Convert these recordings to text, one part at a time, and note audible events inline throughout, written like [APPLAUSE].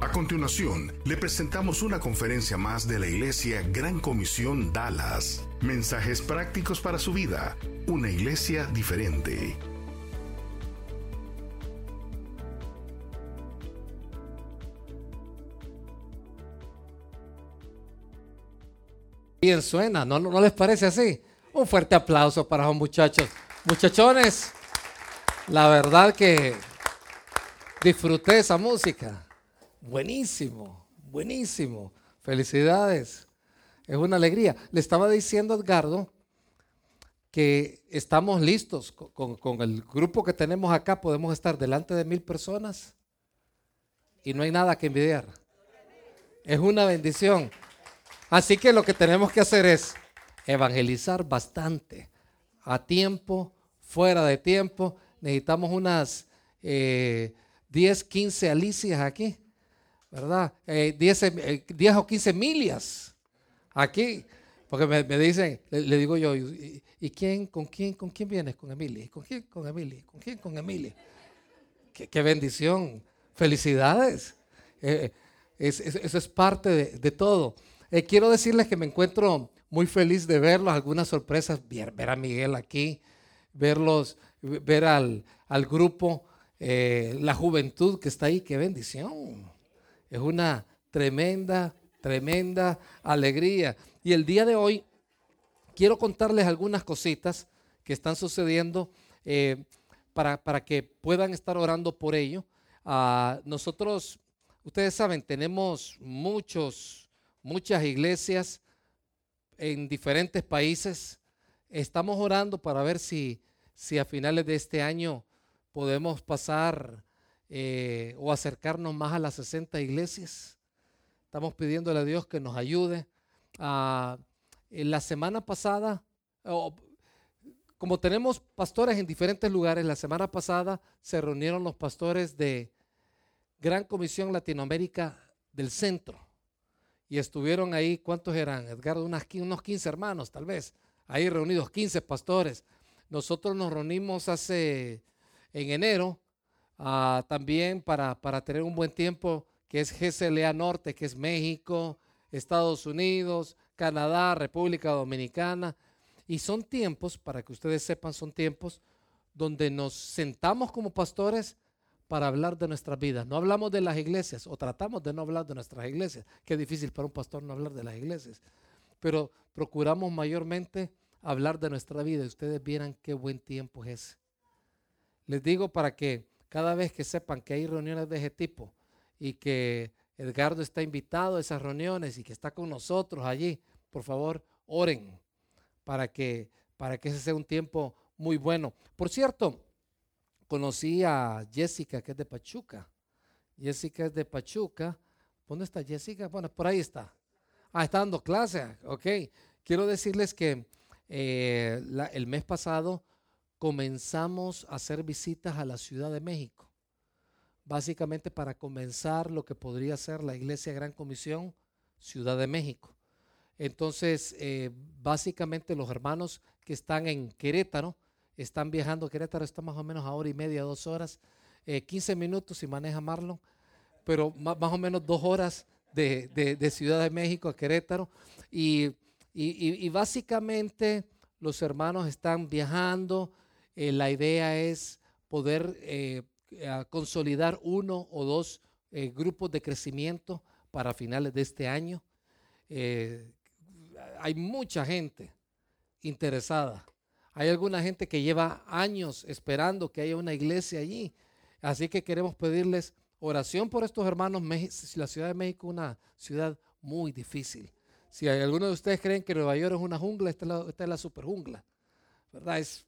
A continuación, le presentamos una conferencia más de la Iglesia Gran Comisión Dallas. Mensajes prácticos para su vida. Una iglesia diferente. Bien suena, ¿No, ¿no, les parece así? Un fuerte aplauso para los muchachos. Muchachones, la verdad que disfruté esa música. Buenísimo, buenísimo. Felicidades. Es una alegría. Le estaba diciendo Edgardo que estamos listos con, el grupo que tenemos acá. Podemos estar delante de mil personas y no hay nada que envidiar. Es una bendición. Así que lo que tenemos que hacer es evangelizar bastante, a tiempo, fuera de tiempo. Necesitamos unas 10, eh, 15 alicias aquí, ¿verdad? 10, eh, eh, o 15 millas aquí. Porque me, dicen, le, digo yo, ¿y, quién, con quién, con quién vienes? Con Emily. ¿Con quién? Con Emily. ¿Con quién? Con Emily. Qué, bendición. Felicidades. eso es parte de todo. Eh, quiero decirles que me encuentro muy feliz de verlos, algunas sorpresas, ver, a Miguel aquí, verlos, ver al, grupo, eh, la juventud que está ahí, qué bendición. Es una tremenda, tremenda alegría. Y el día de hoy quiero contarles algunas cositas que están sucediendo eh, para, para, que puedan estar orando por ello. Ah, nosotros, ustedes saben, tenemos muchos muchas iglesias en diferentes países. Estamos orando para ver si, si a finales de este año podemos pasar eh, o acercarnos más a las 60 iglesias. Estamos pidiéndole a Dios que nos ayude. Ah, la semana pasada, como tenemos pastores en diferentes lugares, la semana pasada se reunieron los pastores de Gran Comisión Latinoamérica del Centro y estuvieron ahí, ¿cuántos eran? Edgardo, unos 15 hermanos tal vez, ahí reunidos, 15 pastores. Nosotros nos reunimos hace, en enero, ah, también para, para tener un buen tiempo, que es GCLA Norte, que es México, Estados Unidos, Canadá, República Dominicana. Y son tiempos, para que ustedes sepan, son tiempos donde nos sentamos como pastores para hablar de nuestras vidas. No hablamos de las iglesias o tratamos de no hablar de nuestras iglesias. Qué difícil para un pastor no hablar de las iglesias. Pero procuramos mayormente hablar de nuestra vida y ustedes vieran qué buen tiempo es. Les digo para que cada vez que sepan que hay reuniones de ese tipo y que Edgardo está invitado a esas reuniones y que está con nosotros allí, por favor, oren para que, para que ese sea un tiempo muy bueno. Por cierto, conocí a Jessica, que es de Pachuca. Jessica es de Pachuca. ¿Dónde está Jessica? Bueno, por ahí está. Ah, está dando clase. Ok. Quiero decirles que eh, el mes pasado comenzamos a hacer visitas a la Ciudad de México. Básicamente para comenzar lo que podría ser la Iglesia Gran Comisión Ciudad de México. Entonces, eh, básicamente los hermanos que están en Querétaro, están viajando. Querétaro está más o menos a hora y media, dos horas, 15 eh, minutos si maneja Marlon, pero más, o menos dos horas de, Ciudad de México a Querétaro. Y, básicamente los hermanos están viajando. Eh, la idea es poder eh, consolidar uno o dos grupos de crecimiento para finales de este año. hay mucha gente interesada hay alguna gente que lleva años esperando que haya una iglesia allí. Así que queremos pedirles oración por estos hermanos. La Ciudad de México es una ciudad muy difícil. Si alguno de ustedes creen que Nueva York es una jungla, esta es la, esta super jungla. ¿Verdad? Es,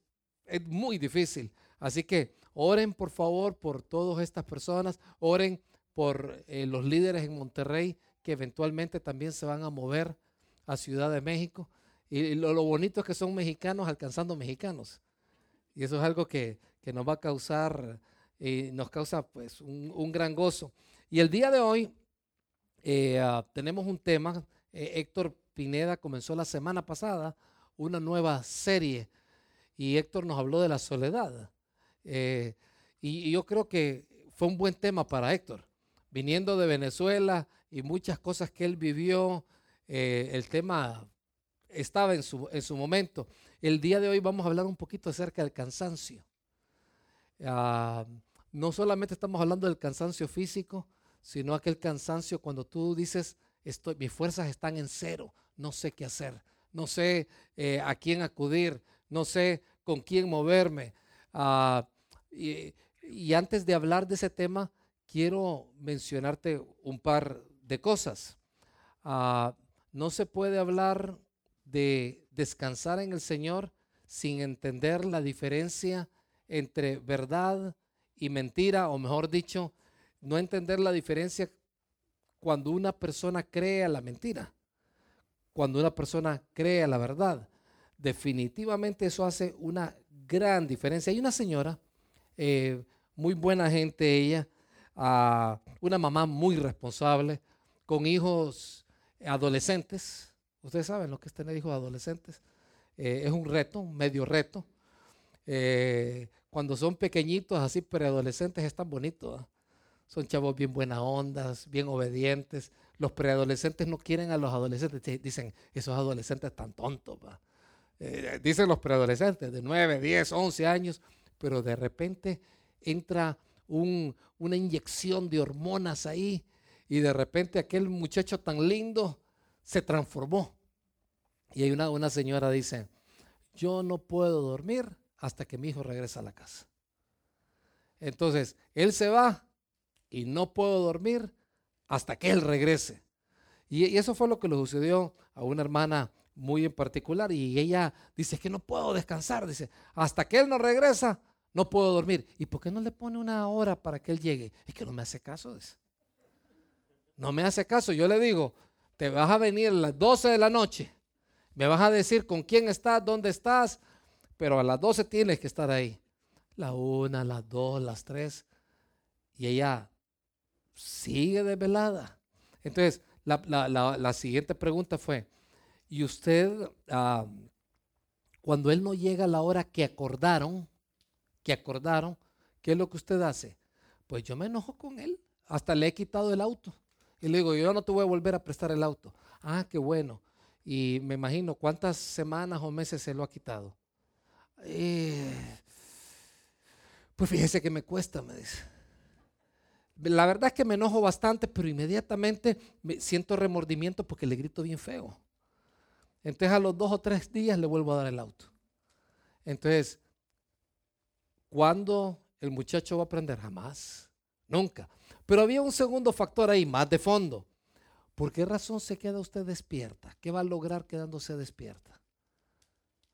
es muy difícil. Así que oren por favor por todas estas personas. Oren por eh, los líderes en Monterrey que eventualmente también se van a mover a Ciudad de México. Y lo, bonito es que son mexicanos alcanzando mexicanos. Y eso es algo que, nos va a causar, eh, nos causa pues un, gran gozo. Y el día de hoy eh, ah, tenemos un tema, eh, Héctor Pineda comenzó la semana pasada una nueva serie y Héctor nos habló de la soledad. y yo creo que fue un buen tema para Héctor. Viniendo de Venezuela y muchas cosas que él vivió, eh, el tema estaba en su, en su, momento. El día de hoy vamos a hablar un poquito acerca del cansancio. Ah, no solamente estamos hablando del cansancio físico, sino aquel cansancio cuando tú dices, estoy, mis fuerzas están en cero, no sé qué hacer, no sé eh, a quién acudir, no sé con quién moverme. Ah, y, antes de hablar de ese tema, quiero mencionarte un par de cosas. Ah, no se puede hablar de descansar en el Señor sin entender la diferencia entre verdad y mentira, o mejor dicho, no entender la diferencia cuando una persona cree a la mentira, cuando una persona cree a la verdad. Definitivamente eso hace una gran diferencia. Hay una señora eh, muy buena gente ella, una mamá muy responsable, con hijos adolescentes. Ustedes saben lo que es tener hijos adolescentes. Eh, es un reto, un medio reto. Eh, cuando son pequeñitos, así preadolescentes, es tan bonito. Son chavos bien buena ondas, bien obedientes. Los preadolescentes no quieren a los adolescentes. Dicen, esos adolescentes están tontos. Eh, dicen los preadolescentes de 9, 10, 11 años, pero de repente entra una inyección de hormonas ahí y de repente aquel muchacho tan lindo se transformó. Y hay una, una señora dice, yo no puedo dormir hasta que mi hijo regrese a la casa. Entonces, él se va y no puedo dormir hasta que él regrese. Y eso fue lo que le sucedió a una hermana muy en particular. Y ella dice que no puedo descansar. Dice, hasta que él no regresa, no puedo dormir. ¿Y por qué no le pone una hora para que él llegue? Es que no me hace caso. No me hace caso. Yo le digo, te vas a venir a las 12 de la noche. Me vas a decir con quién estás, dónde estás. Pero a las 12 tienes que estar ahí. La una, las dos, las tres. Y ella sigue desvelada. Entonces, la, siguiente pregunta fue, ¿y usted, ah, cuando él no llega a la hora que acordaron, que acordaron, ¿qué es lo que usted hace? Pues yo me enojo con él, hasta le he quitado el auto. Y le digo, yo no te voy a volver a prestar el auto. Ah, qué bueno. Y me imagino cuántas semanas o meses se lo ha quitado. Eh, pues fíjese que me cuesta, me dice. La verdad es que me enojo bastante, pero inmediatamente me siento remordimiento porque le grito bien feo. Entonces a los dos o tres días le vuelvo a dar el auto. Entonces, ¿Cuándo el muchacho va a aprender? Jamás, nunca. Pero había un segundo factor ahí, más de fondo. ¿Por qué razón se queda usted despierta? ¿Qué va a lograr quedándose despierta?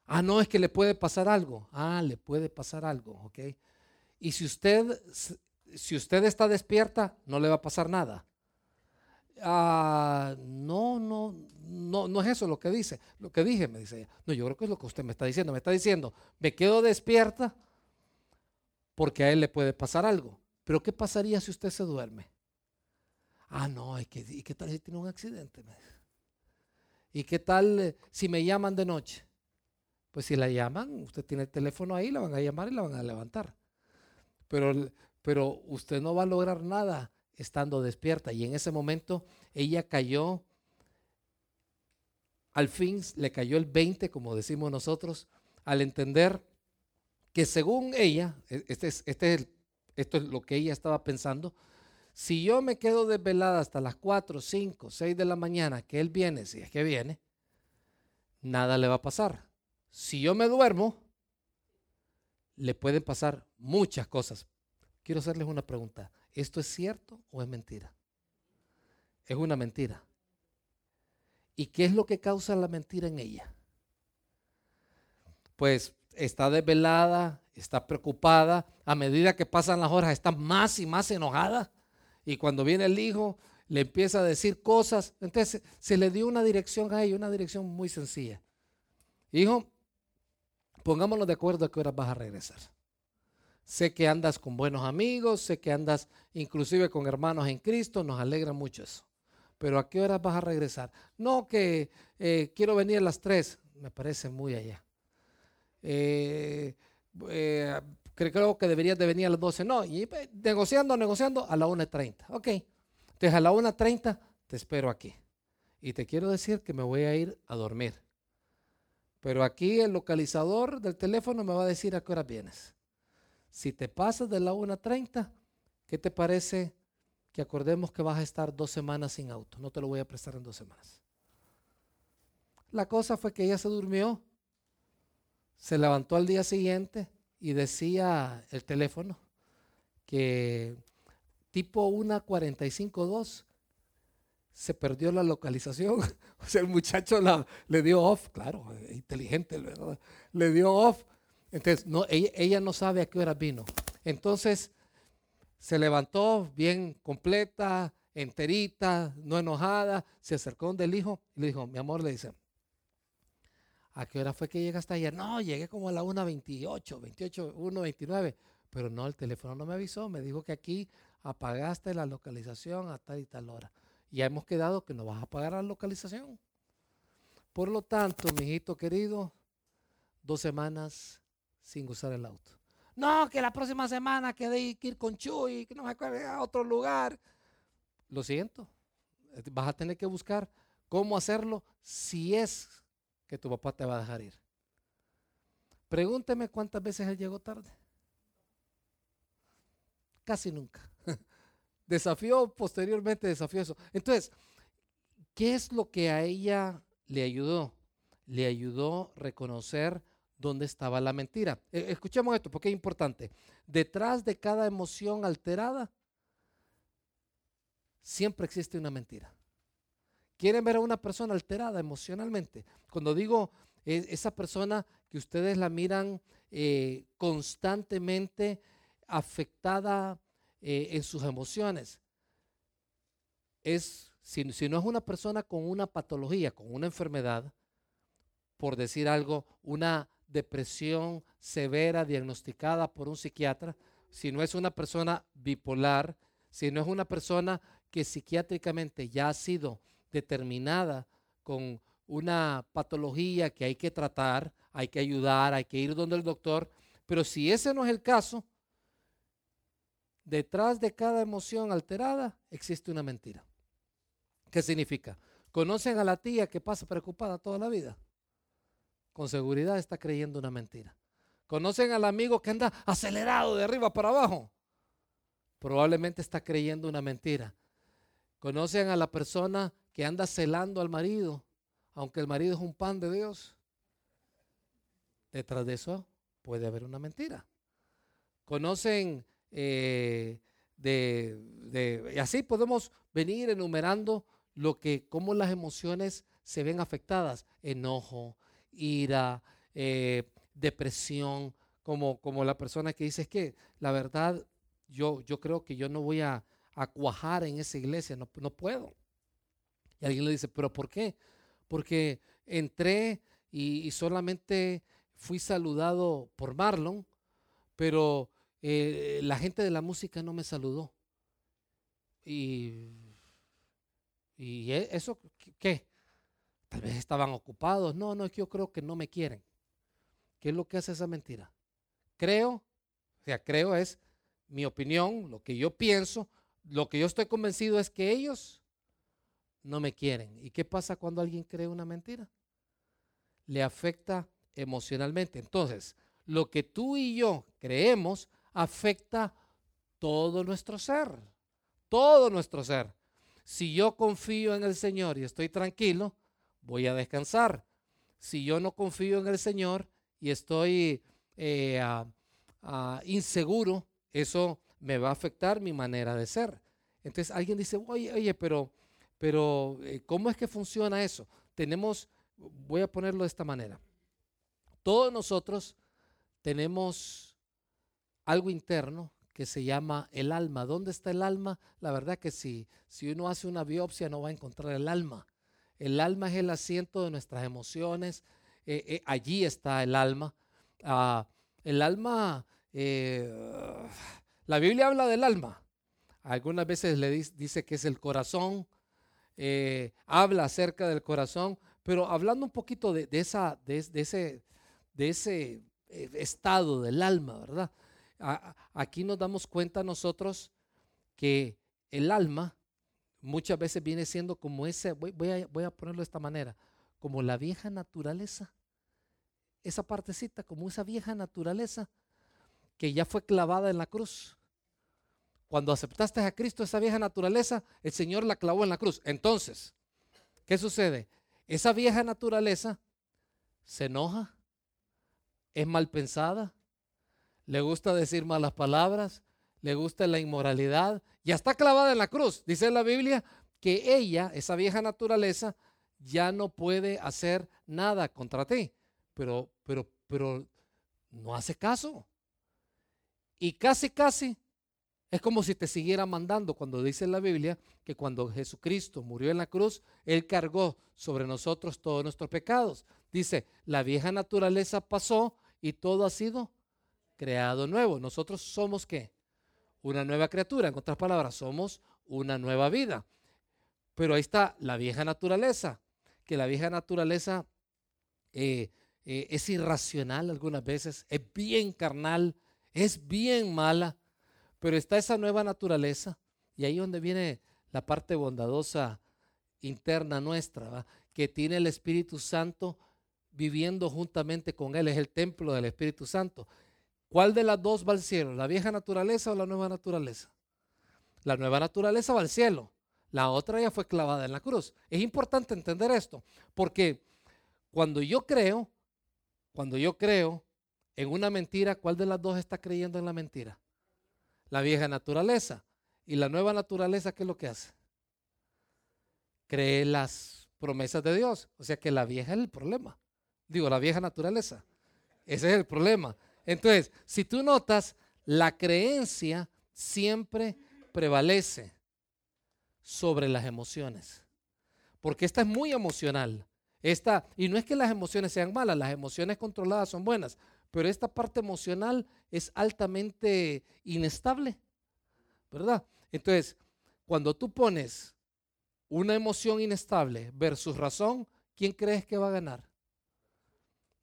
Ah, no, es que le puede pasar algo. Ah, le puede pasar algo, ¿ok? Y si usted, si usted está despierta, no le va a pasar nada. Ah, no, no, no, no es eso lo que dice. Lo que dije, me dice ella. No, yo creo que es lo que usted me está diciendo. Me está diciendo, me quedo despierta porque a él le puede pasar algo. Pero ¿qué pasaría si usted se duerme? Ah, no, ¿y qué, qué tal si tiene un accidente? ¿Y qué tal eh, si me llaman de noche? Pues si la llaman, usted tiene el teléfono ahí, la van a llamar y la van a levantar. Pero, pero usted no va a lograr nada estando despierta. Y en ese momento ella cayó, al fin le cayó el 20, como decimos nosotros, al entender que según ella, e, este es, este es esto es lo que ella estaba pensando, si yo me quedo desvelada hasta las 4, 5, 6 de la mañana, que él viene, si es que viene, nada le va a pasar. Si yo me duermo, le pueden pasar muchas cosas. Quiero hacerles una pregunta. ¿Esto es cierto o es mentira? Es una mentira. ¿Y qué es lo que causa la mentira en ella? Pues está desvelada, está preocupada, a medida que pasan las horas está más y más enojada. Y cuando viene el hijo, le empieza a decir cosas. Entonces se le dio una dirección a ella, una dirección muy sencilla. Hijo, pongámonos de acuerdo a qué hora vas a regresar. Sé que andas con buenos amigos, sé que andas inclusive con hermanos en Cristo, nos alegra mucho eso. Pero ¿a qué hora vas a regresar? No que eh, quiero venir a las 3, me parece muy allá. Eh, eh, creo que deberías de venir a las 12. No, y negociando, negociando a la 1.30. Ok, entonces a la 1.30 te espero aquí. Y te quiero decir que me voy a ir a dormir. Pero aquí el localizador del teléfono me va a decir a qué hora vienes. Si te pasas de la 1.30, ¿qué te parece que acordemos que vas a estar dos semanas sin auto? No te lo voy a prestar en dos semanas. La cosa fue que ella se durmió, se levantó al día siguiente y decía el teléfono que tipo 1.45.2 se perdió la localización. [LAUGHS] o sea, el muchacho la, le dio off, claro, inteligente, ¿verdad? Le dio off. Entonces, ella, no sabe a qué hora vino. Entonces, se levantó bien completa, enterita, no enojada, se acercó donde el hijo y le dijo, mi amor, le dice, ¿a qué hora fue que llegaste ayer? No, llegué como a la 1.28, 28, 1.29. Pero no, el teléfono no me avisó, me dijo que aquí apagaste la localización a tal y tal hora ya hemos quedado que no vas a pagar la localización. Por lo tanto, mi hijito querido, dos semanas sin usar el auto. No, que la próxima semana que ir con Chuy, que no me acuerdo a otro lugar. Lo siento, vas a tener que buscar cómo hacerlo si es que tu papá te va a dejar ir. Pregúnteme cuántas veces él llegó tarde. Casi nunca. [LAUGHS] Desafió posteriormente, desafió eso. Entonces, ¿qué es lo que a ella le ayudó? Le ayudó reconocer dónde estaba la mentira. E, escuchemos esto porque es importante. Detrás de cada emoción alterada, siempre existe una mentira. ¿Quieren ver a una persona alterada emocionalmente? Cuando digo e, esa persona que ustedes la miran eh, constantemente afectada eh, en sus emociones. Es, si, si no es una persona con una patología, con una enfermedad, por decir algo, una depresión severa diagnosticada por un psiquiatra, si no es una persona bipolar, si no es una persona que psiquiátricamente ya ha sido determinada con una patología que hay que tratar, hay que ayudar, hay que ir donde el doctor, pero si ese no es el caso, detrás de cada emoción alterada existe una mentira. ¿Qué significa? ¿Conocen a la tía que pasa preocupada toda la vida? Con seguridad está creyendo una mentira. ¿Conocen al amigo que anda acelerado de arriba para abajo? Probablemente está creyendo una mentira. ¿Conocen a la persona que anda celando al marido, aunque el marido es un pan de Dios? Detrás de eso puede haber una mentira. ¿Conocen eh, de, y así podemos venir enumerando lo que, cómo las emociones se ven afectadas, enojo, ira, eh, depresión, como, como la persona que dice, es que la verdad, yo, yo creo que yo no voy a, cuajar en esa iglesia, no, no puedo. Y alguien le dice, pero ¿por qué? Porque entré y, solamente fui saludado por Marlon, pero eh, la gente de la música no me saludó. Y, y e, eso, ¿qué? Tal vez estaban ocupados. No, no, es que yo creo que no me quieren. ¿Qué es lo que hace esa mentira? Creo, o sea, creo es mi opinión, lo que yo pienso, lo que yo estoy convencido es que ellos no me quieren. ¿Y qué pasa cuando alguien cree una mentira? Le afecta emocionalmente. Entonces, lo que tú y yo creemos afecta todo nuestro ser, todo nuestro ser. Si yo confío en el Señor y estoy tranquilo, voy a descansar. Si yo no confío en el Señor y estoy eh, inseguro, eso me va a afectar mi manera de ser. Entonces alguien dice, oye, oye, pero, pero eh, ¿cómo es que funciona eso? Tenemos, voy a ponerlo de esta manera. Todos nosotros tenemos algo interno que se llama el alma. ¿Dónde está el alma? La verdad que si, si uno hace una biopsia no va a encontrar el alma. El alma es el asiento de nuestras emociones, eh, eh, allí está el alma. Ah, el alma, eh, la Biblia habla del alma. Algunas veces le dice que es el corazón, habla acerca del corazón, pero hablando un poquito de, esa, de, ese, de ese estado del alma, ¿verdad? aquí nos damos cuenta nosotros que el alma muchas veces viene siendo como ese, voy, a, voy a ponerlo de esta manera, como la vieja naturaleza, esa partecita, como esa vieja naturaleza que ya fue clavada en la cruz. Cuando aceptaste a Cristo, esa vieja naturaleza, el Señor la clavó en la cruz. Entonces, ¿qué sucede? Esa vieja naturaleza se enoja, es mal pensada, le gusta decir malas palabras, le gusta la inmoralidad, ya está clavada en la cruz. Dice la Biblia que ella, esa vieja naturaleza, ya no puede hacer nada contra ti. Pero, pero, pero no hace caso. Y casi, casi es como si te siguiera mandando cuando dice la Biblia que cuando Jesucristo murió en la cruz, Él cargó sobre nosotros todos nuestros pecados. Dice, la vieja naturaleza pasó y todo ha sido creado nuevo. Nosotros somos qué? Una nueva criatura. En otras palabras, somos una nueva vida. Pero ahí está la vieja naturaleza, que la vieja naturaleza eh, eh, es irracional algunas veces, es bien carnal, es bien mala pero está esa nueva naturaleza y ahí donde viene la parte bondadosa interna nuestra, que tiene el Espíritu Santo viviendo juntamente con Él, es el templo del Espíritu Santo. ¿Cuál de las dos va al cielo? ¿La vieja naturaleza o la nueva naturaleza? La nueva naturaleza va al cielo, la otra ya fue clavada en la cruz. Es importante entender esto, porque cuando yo creo, cuando yo creo en una mentira, ¿cuál de las dos está creyendo en la mentira? la vieja naturaleza. Y la nueva naturaleza, ¿qué es lo que hace? Cree las promesas de Dios. O sea que la vieja es el problema. Digo, la vieja naturaleza. Ese es el problema. Entonces, si tú notas, la creencia siempre prevalece sobre las emociones. Porque esta es muy emocional. Esta, y no es que las emociones sean malas, las emociones controladas son buenas, pero esta parte emocional es altamente inestable, ¿verdad? Entonces, cuando tú pones una emoción inestable versus razón, ¿quién crees que va a ganar?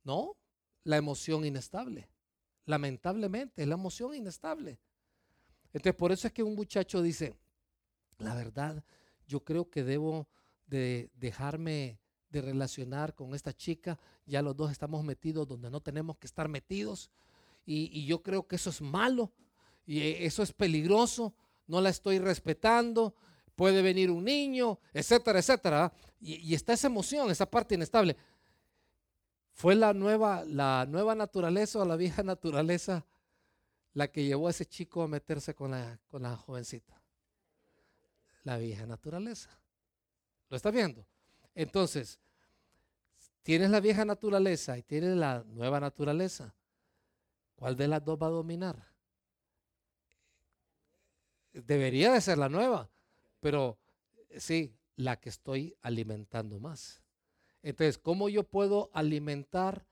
No, la emoción inestable. Lamentablemente, es la emoción inestable. Entonces, por eso es que un muchacho dice, la verdad, yo creo que debo de dejarme de relacionar con esta chica. Ya los dos estamos metidos donde no tenemos que estar metidos. Y, yo creo que eso es malo y eh, eso es peligroso. No la estoy respetando. Puede venir un niño, etcétera, etcétera. Y, y está esa emoción, esa parte inestable. ¿Fue la nueva, la nueva naturaleza o la vieja [LAUGHS] naturaleza la que llevó a ese chico a meterse con la, con la jovencita? La vieja naturaleza. ¿Lo está viendo? Entonces, tienes la vieja naturaleza y tienes la nueva naturaleza. ¿Cuál de las dos va a dominar? Debería de ser la nueva, pero sí, la que estoy alimentando más. Entonces, ¿cómo yo puedo alimentar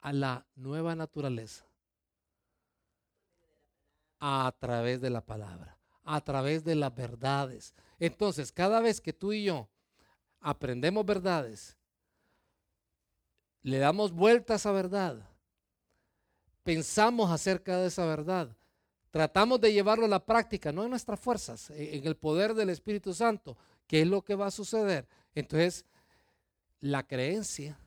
a la nueva naturaleza? A través de la palabra, a través de las verdades. Entonces, cada vez que tú y yo aprendemos verdades, le damos vuelta a esa verdad, pensamos acerca de esa verdad, tratamos de llevarlo a la práctica, no en nuestras fuerzas, en el poder del Espíritu Santo, ¿qué es lo que va a suceder? Entonces, la creencia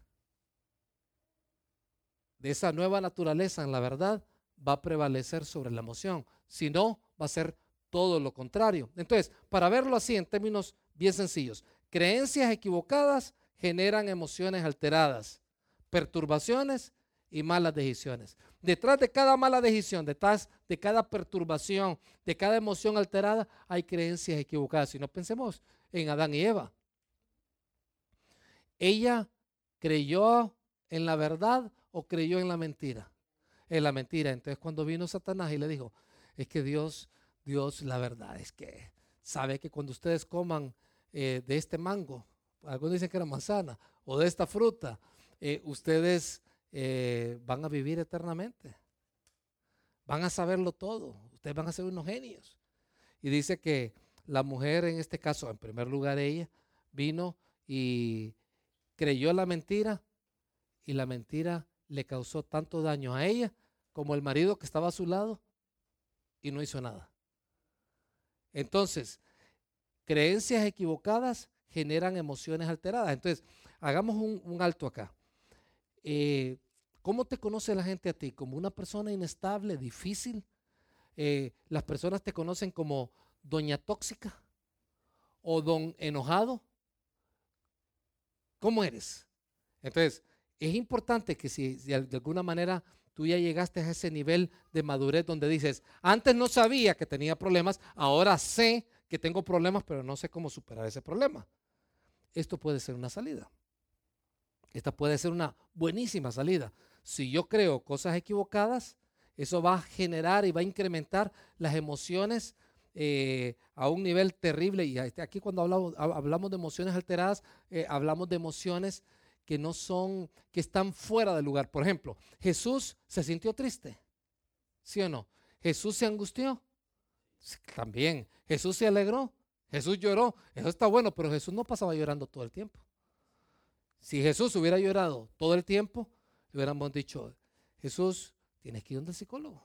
de esa nueva naturaleza en la verdad va a prevalecer sobre la emoción, si no, va a ser todo lo contrario. Entonces, para verlo así en términos bien sencillos, Creencias equivocadas generan emociones alteradas, perturbaciones y malas decisiones. Detrás de cada mala decisión, detrás de cada perturbación, de cada emoción alterada, hay creencias equivocadas. Si no pensemos en Adán y Eva. Ella creyó en la verdad o creyó en la mentira. En la mentira. Entonces cuando vino Satanás y le dijo, es que Dios, Dios, la verdad es que sabe que cuando ustedes coman eh, de este mango, algunos dicen que era manzana, o de esta fruta, eh, ustedes eh, van a vivir eternamente. Van a saberlo todo. Ustedes van a ser unos genios. Y dice que la mujer, en este caso, en primer lugar ella, vino y creyó la mentira y la mentira le causó tanto daño a ella como el marido que estaba a su lado y no hizo nada. Entonces, creencias equivocadas generan emociones alteradas. Entonces, hagamos un, alto acá. Eh, ¿Cómo te conoce la gente a ti? ¿Como una persona inestable, difícil? Eh, ¿Las personas te conocen como doña tóxica o don enojado? ¿Cómo eres? Entonces, es importante que si, de alguna manera tú ya llegaste a ese nivel de madurez donde dices, antes no sabía que tenía problemas, ahora sé que tengo problemas, pero no sé cómo superar ese problema. Esto puede ser una salida. Esta puede ser una buenísima salida. Si yo creo cosas equivocadas, eso va a generar y va a incrementar las emociones eh, a un nivel terrible. Y aquí cuando hablamos, hablamos de emociones alteradas, eh, hablamos de emociones que no son, que están fuera del lugar. Por ejemplo, Jesús se sintió triste. ¿Sí o no? Jesús se angustió. también. Jesús se alegró. Jesús lloró. Eso está bueno, pero Jesús no pasaba llorando todo el tiempo. Si Jesús hubiera llorado todo el tiempo, le hubiéramos dicho, Jesús, tienes que ir donde el psicólogo.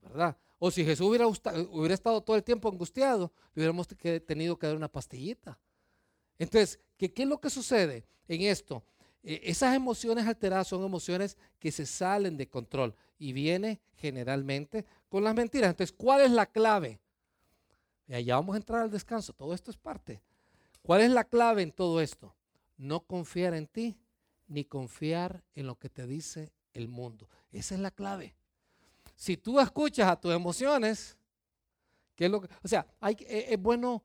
¿Verdad? O si Jesús hubiera, estado todo el tiempo angustiado, le hubiéramos tenido que dar una pastillita. Entonces, ¿qué, es lo que sucede en esto? E, esas emociones alteradas son emociones que se salen de control y viene generalmente con las mentiras. Entonces, ¿cuál es la clave? Ya vamos a entrar al descanso, todo esto es parte. ¿Cuál es la clave en todo esto? No confiar en ti ni confiar en lo que te dice el mundo. Esa es la clave. Si tú escuchas a tus emociones, ¿qué es lo que, o sea, e, es bueno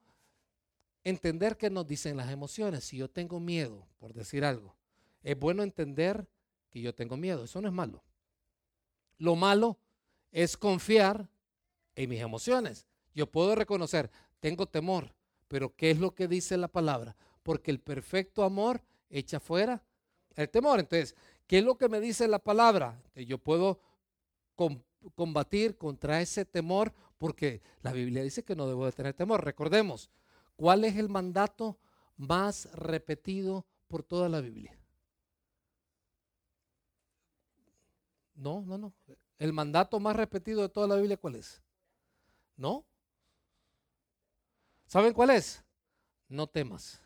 entender qué nos dicen las emociones. Si yo tengo miedo, por decir algo, es bueno entender que yo tengo miedo. Eso no es malo. Lo malo es confiar en mis emociones. Yo puedo reconocer, tengo temor, pero ¿qué es lo que dice la palabra? Porque el perfecto amor echa fuera el temor. Entonces, ¿qué es lo que me dice la palabra? Que yo puedo combatir contra ese temor porque la Biblia dice que no debo de tener temor. Recordemos, ¿cuál es el mandato más repetido por toda la Biblia? No, no, no. El mandato más repetido de toda la Biblia, ¿cuál es? ¿No? ¿Saben cuál es? No temas.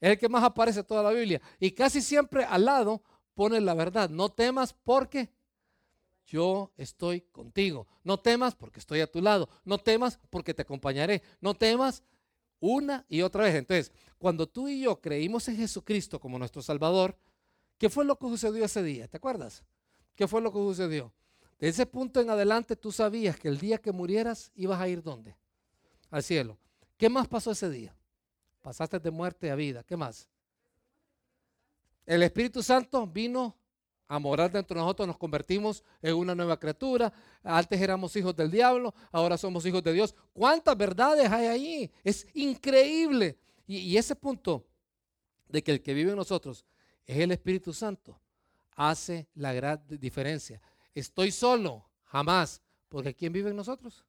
Es el que más aparece en toda la Biblia. Y casi siempre al lado pone la verdad. No temas porque yo estoy contigo. No temas porque estoy a tu lado. No temas porque te acompañaré. No temas una y otra vez. Entonces, cuando tú y yo creímos en Jesucristo como nuestro Salvador, ¿qué fue lo que sucedió ese día? ¿Te acuerdas? ¿Qué fue lo que sucedió? De ese punto en adelante tú sabías que el día que murieras ibas a ir dónde? al cielo. ¿Qué más pasó ese día? Pasaste de muerte a vida. ¿Qué más? El Espíritu Santo vino a morar dentro de nosotros, nos convertimos en una nueva criatura. Antes éramos hijos del diablo, ahora somos hijos de Dios. ¿Cuántas verdades hay ahí? Es increíble. Y, ese punto de que el que vive en nosotros es el Espíritu Santo hace la gran diferencia. Estoy solo, jamás, porque ¿quién vive en nosotros?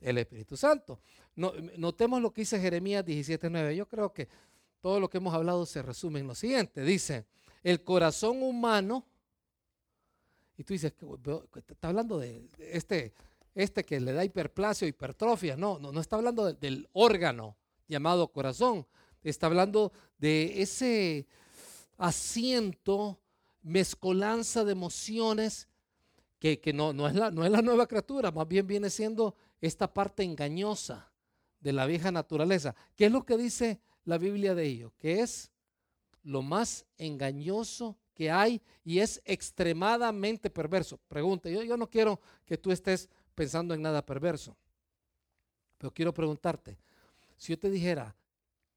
el Espíritu Santo. notemos lo que dice Jeremías 17.9. Yo creo que todo lo que hemos hablado se resume en lo siguiente. Dice, el corazón humano, y tú dices, está hablando de este, este que le da hiperplasia hipertrofia. No, no, no está hablando del órgano llamado corazón. Está hablando de ese asiento, mezcolanza de emociones que, no, no, es la, no es la nueva criatura, más bien viene siendo esta parte engañosa de la vieja naturaleza. ¿Qué es lo que dice la Biblia de ello? Que es lo más engañoso que hay y es extremadamente perverso. Pregunta, yo, no quiero que tú estés pensando en nada perverso, pero quiero preguntarte, si yo te dijera,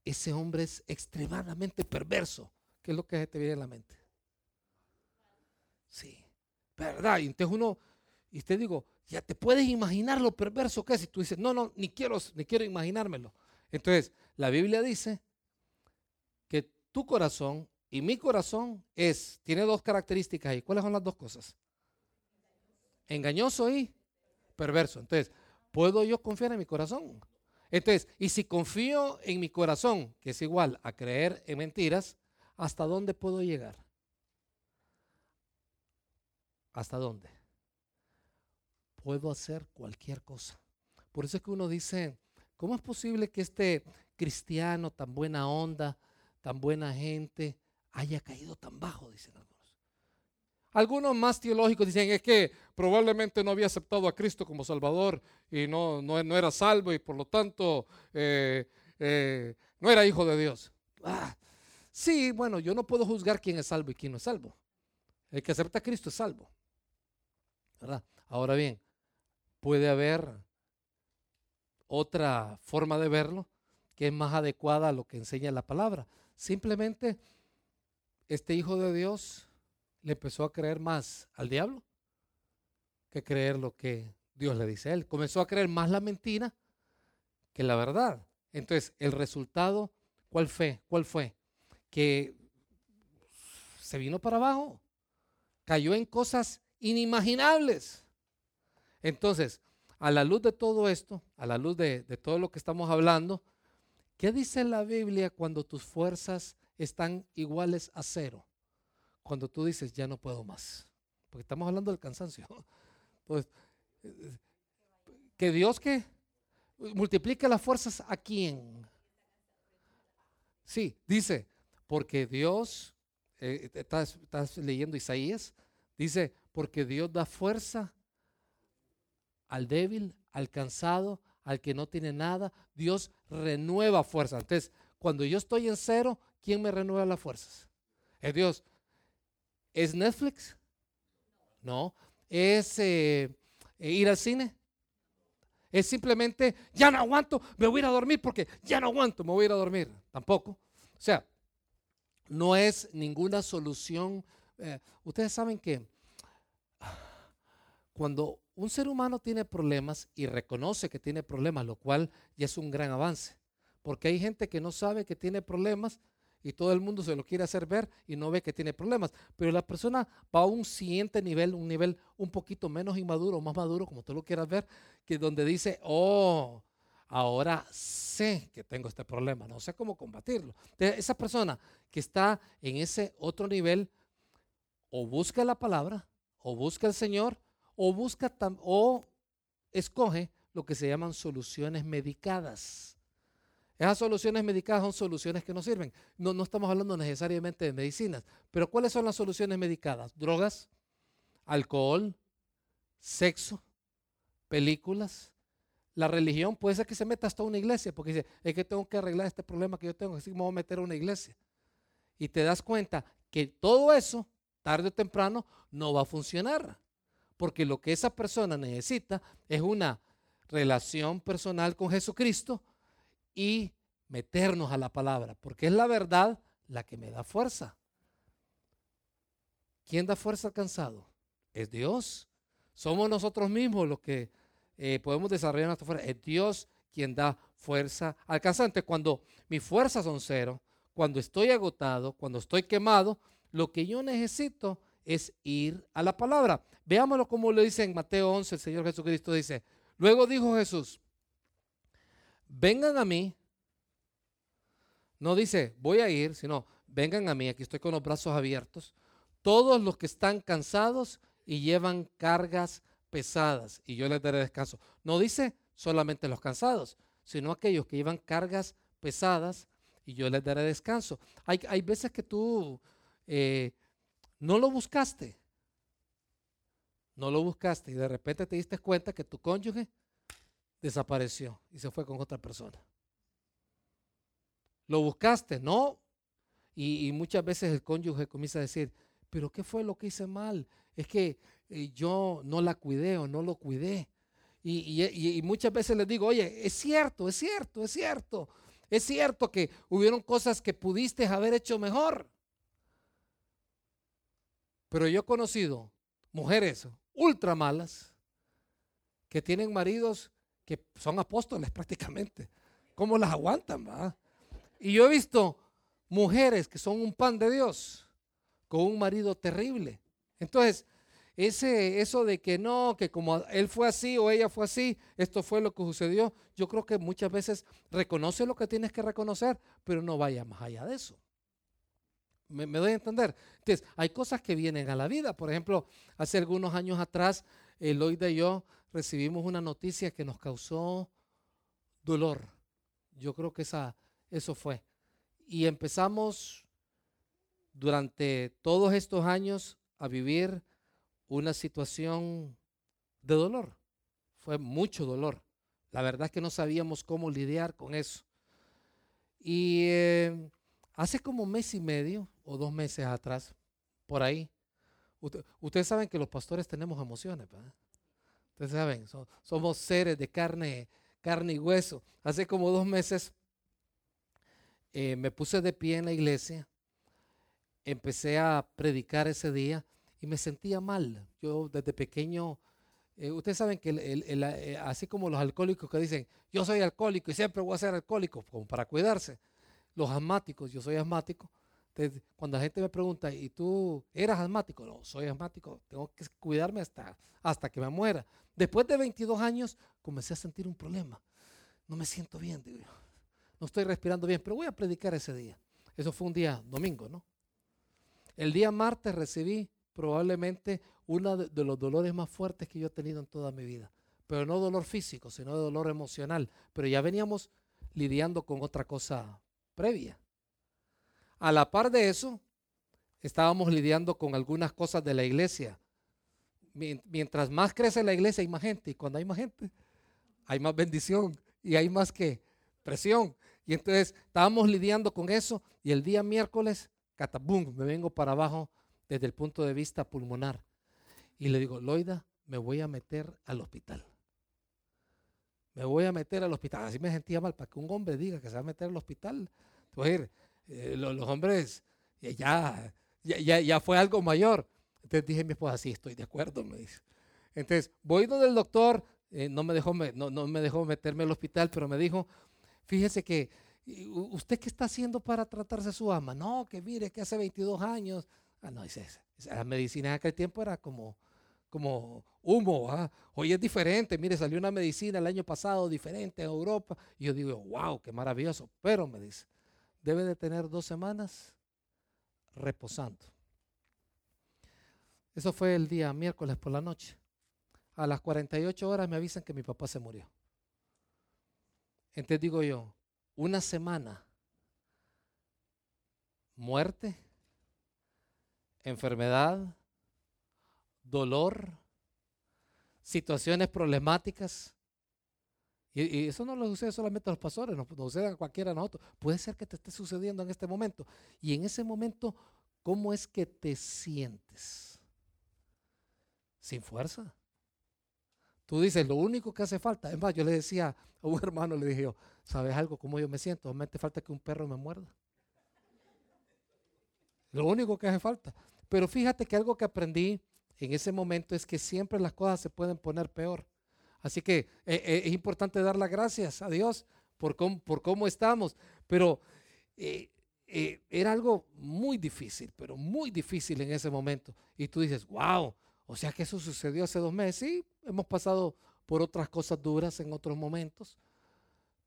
ese hombre es extremadamente perverso, ¿qué es lo que te viene a la mente? Sí, ¿verdad? Y entonces uno, y te digo, ya te puedes imaginar lo perverso que es. Y tú dices, no, no, ni quiero, ni quiero imaginármelo. Entonces, la Biblia dice tu corazón y mi corazón es, tiene dos características ahí. ¿Cuáles son las dos cosas? Engañoso y perverso. Entonces, ¿puedo yo confiar en mi corazón? Entonces, y si confío en mi corazón, que es igual a creer en mentiras, ¿hasta dónde puedo llegar? ¿Hasta dónde? Puedo hacer cualquier cosa. Por eso es que uno dice, ¿cómo es posible que este cristiano tan buena onda, tan buena gente, haya caído tan bajo? Dicen algunos. Algunos más teológicos dicen es que probablemente no había aceptado a Cristo como Salvador y no, no, era salvo y por lo tanto eh, eh, no era hijo de Dios. Ah, sí, bueno, yo no puedo juzgar quién es salvo y quién no es salvo. El que acepta a Cristo es salvo. ¿verdad? Ahora bien, puede haber otra forma de verlo que es más adecuada a lo que enseña la palabra. Simplemente este hijo de Dios le empezó a creer más al diablo que creer lo que Dios le dice a él. Comenzó a creer más la mentira que la verdad. Entonces, el resultado, ¿cuál fue? ¿Cuál fue? Que se vino para abajo, cayó en cosas inimaginables. Entonces, a la luz de todo esto, a la luz de, de todo lo que estamos hablando, ¿qué dice la Biblia cuando tus fuerzas están iguales a cero? cuando tú dices, ya no puedo más. Porque estamos hablando del cansancio. [LAUGHS] Pues, que Dios que multiplique las fuerzas a quién. Sí, dice, porque Dios, eh, estás, estás leyendo Isaías, dice, porque Dios da fuerza al débil, al cansado, al que no tiene nada. Dios renueva fuerza. Entonces, cuando yo estoy en cero, ¿quién me renueva las fuerzas? Es Dios. ¿Es Netflix? No. ¿Es eh, eh, ir al cine? Es simplemente, ya no aguanto, me voy a ir a dormir porque ya no aguanto, me voy a ir a dormir. Tampoco. O sea, no es ninguna solución. Eh, ustedes saben que cuando un ser humano tiene problemas y reconoce que tiene problemas, lo cual ya es un gran avance, porque hay gente que no sabe que tiene problemas y todo el mundo se lo quiere hacer ver y no ve que tiene problemas. Pero la persona va a un siguiente nivel, un nivel un poquito menos inmaduro, más maduro, como tú lo quieras ver, que donde dice, oh, ahora sé que tengo este problema, no sé cómo combatirlo. esa persona que está en ese otro nivel, o busca la palabra, o busca el Señor, o busca o escoge lo que se llaman soluciones medicadas. Esas soluciones medicadas son soluciones que no sirven. No, no estamos hablando necesariamente de medicinas, pero ¿cuáles son las soluciones medicadas? Drogas, alcohol, sexo, películas. La religión puede ser que se meta hasta una iglesia, porque dice, es que tengo que arreglar este problema que yo tengo, así que me voy a meter a una iglesia. Y te das cuenta que todo eso, tarde o temprano, no va a funcionar. Porque lo que esa persona necesita es una relación personal con Jesucristo y meternos a la palabra, porque es la verdad la que me da fuerza. ¿Quién da fuerza al cansado? Es Dios. Somos nosotros mismos los que eh, podemos desarrollar nuestra fuerza. Es Dios quien da fuerza al cansado. cuando mis fuerzas son cero, cuando estoy agotado, cuando estoy quemado, lo que yo necesito es ir a la palabra. Veámoslo como lo dice en Mateo 11, el Señor Jesucristo dice, luego dijo Jesús, vengan a mí. No dice, voy a ir, sino, vengan a mí, aquí estoy con los brazos abiertos. Todos los que están cansados y llevan cargas pesadas, y yo les daré descanso. No dice solamente los cansados, sino aquellos que llevan cargas pesadas y yo les daré descanso. Hay, hay veces que tú eh, no lo buscaste, no lo buscaste y de repente te diste cuenta que tu cónyuge desapareció y se fue con otra persona. ¿Lo buscaste? No. Y, muchas veces el cónyuge comienza a decir, pero ¿qué fue lo que hice mal? Es que eh, yo no la cuidé o no lo cuidé. Y, y, muchas veces les digo, oye, es cierto, es cierto, es cierto. Es cierto que hubieron cosas que pudiste haber hecho mejor. Pero yo he conocido mujeres ultra malas que tienen maridos que son apóstoles [LAUGHS] prácticamente. ¿Cómo las aguantan? Va? Y yo he visto mujeres que son un pan de Dios, con un marido terrible. Entonces, ese, eso de que no, que como él fue así o ella fue así, esto fue lo que sucedió, yo creo que muchas veces reconoce lo que tienes que reconocer, pero no vaya más allá de eso. Me, doy a entender. Entonces, hay cosas que vienen a la vida. Por ejemplo, hace algunos años atrás, Eloida y yo recibimos una noticia que nos causó dolor. Yo creo que esa, eso fue. Y empezamos durante todos estos años a vivir una situación de dolor. Fue mucho dolor. La verdad es que no sabíamos cómo lidiar con eso. Y eh, hace como mes y medio o dos meses atrás, por ahí, ustedes saben que los pastores tenemos emociones, ¿verdad? Ustedes saben, somos seres de carne, carne y hueso. Hace como dos meses eh, me puse de pie en la iglesia, empecé a predicar ese día y me sentía mal. Yo desde pequeño, eh, ustedes saben que eh, así como los alcohólicos que dicen, yo soy alcohólico y siempre voy a ser alcohólico, como para cuidarse. Los asmáticos, yo soy asmático. Cuando la gente me pregunta, ¿y tú eras asmático? No, soy asmático, tengo que cuidarme hasta, hasta que me muera. Después de 22 años comencé a sentir un problema. No me siento bien, digo no estoy respirando bien, pero voy a predicar ese día. Eso fue un día domingo, ¿no? El día martes recibí probablemente uno de los dolores más fuertes que yo he tenido en toda mi vida. Pero no dolor físico, sino dolor emocional. Pero ya veníamos lidiando con otra cosa previa. A la par de eso, estábamos lidiando con algunas cosas de la iglesia. Mientras más crece la iglesia hay más gente y cuando hay más gente hay más bendición y hay más que presión. Y entonces estábamos lidiando con eso y el día miércoles, catabum, me vengo para abajo desde el punto de vista pulmonar. Y le digo, Loida, me voy a meter al hospital. Me voy a meter al hospital. Así me sentía mal, para que un hombre diga que se va a meter al hospital. Pues, los, hombres ya, ya, ya, fue algo mayor. Entonces dije a mi esposa, sí, estoy de acuerdo, me dice. Entonces voy donde el doctor, eh, no, me dejó, no, no me dejó meterme al hospital, pero me dijo, Fíjese que, ¿usted qué está haciendo para tratarse su ama? No, que mire, que hace 22 años. Ah, no, dice, la medicina en aquel tiempo era como, como humo. ¿ah? Hoy es diferente. Mire, salió una medicina el año pasado diferente en Europa. Y yo digo, wow, qué maravilloso. Pero me dice, debe de tener dos semanas reposando. Eso fue el día miércoles por la noche. A las 48 horas me avisan que mi papá se murió. Entonces digo yo, una semana, muerte, enfermedad, dolor, situaciones problemáticas. Y, eso no lo sucede solamente a los pastores, no, no sucede a cualquiera de nosotros. Puede ser que te esté sucediendo en este momento. Y en ese momento, ¿cómo es que te sientes? Sin fuerza. Tú dices, lo único que hace falta, es más, yo le decía a un [LAUGHS] hermano, le dije yo, ¿sabes algo? ¿Cómo yo me siento? Solamente falta que un perro me muerda. Lo único que hace falta. Pero fíjate que algo que aprendí en ese momento es que siempre las cosas se pueden poner peor. Así que eh, eh, es importante dar las gracias a Dios por cómo, estamos. Pero eh, era algo muy difícil, pero muy difícil en ese momento. Y tú dices, wow, o sea que eso sucedió hace dos meses. Sí, hemos pasado por otras cosas duras en otros momentos.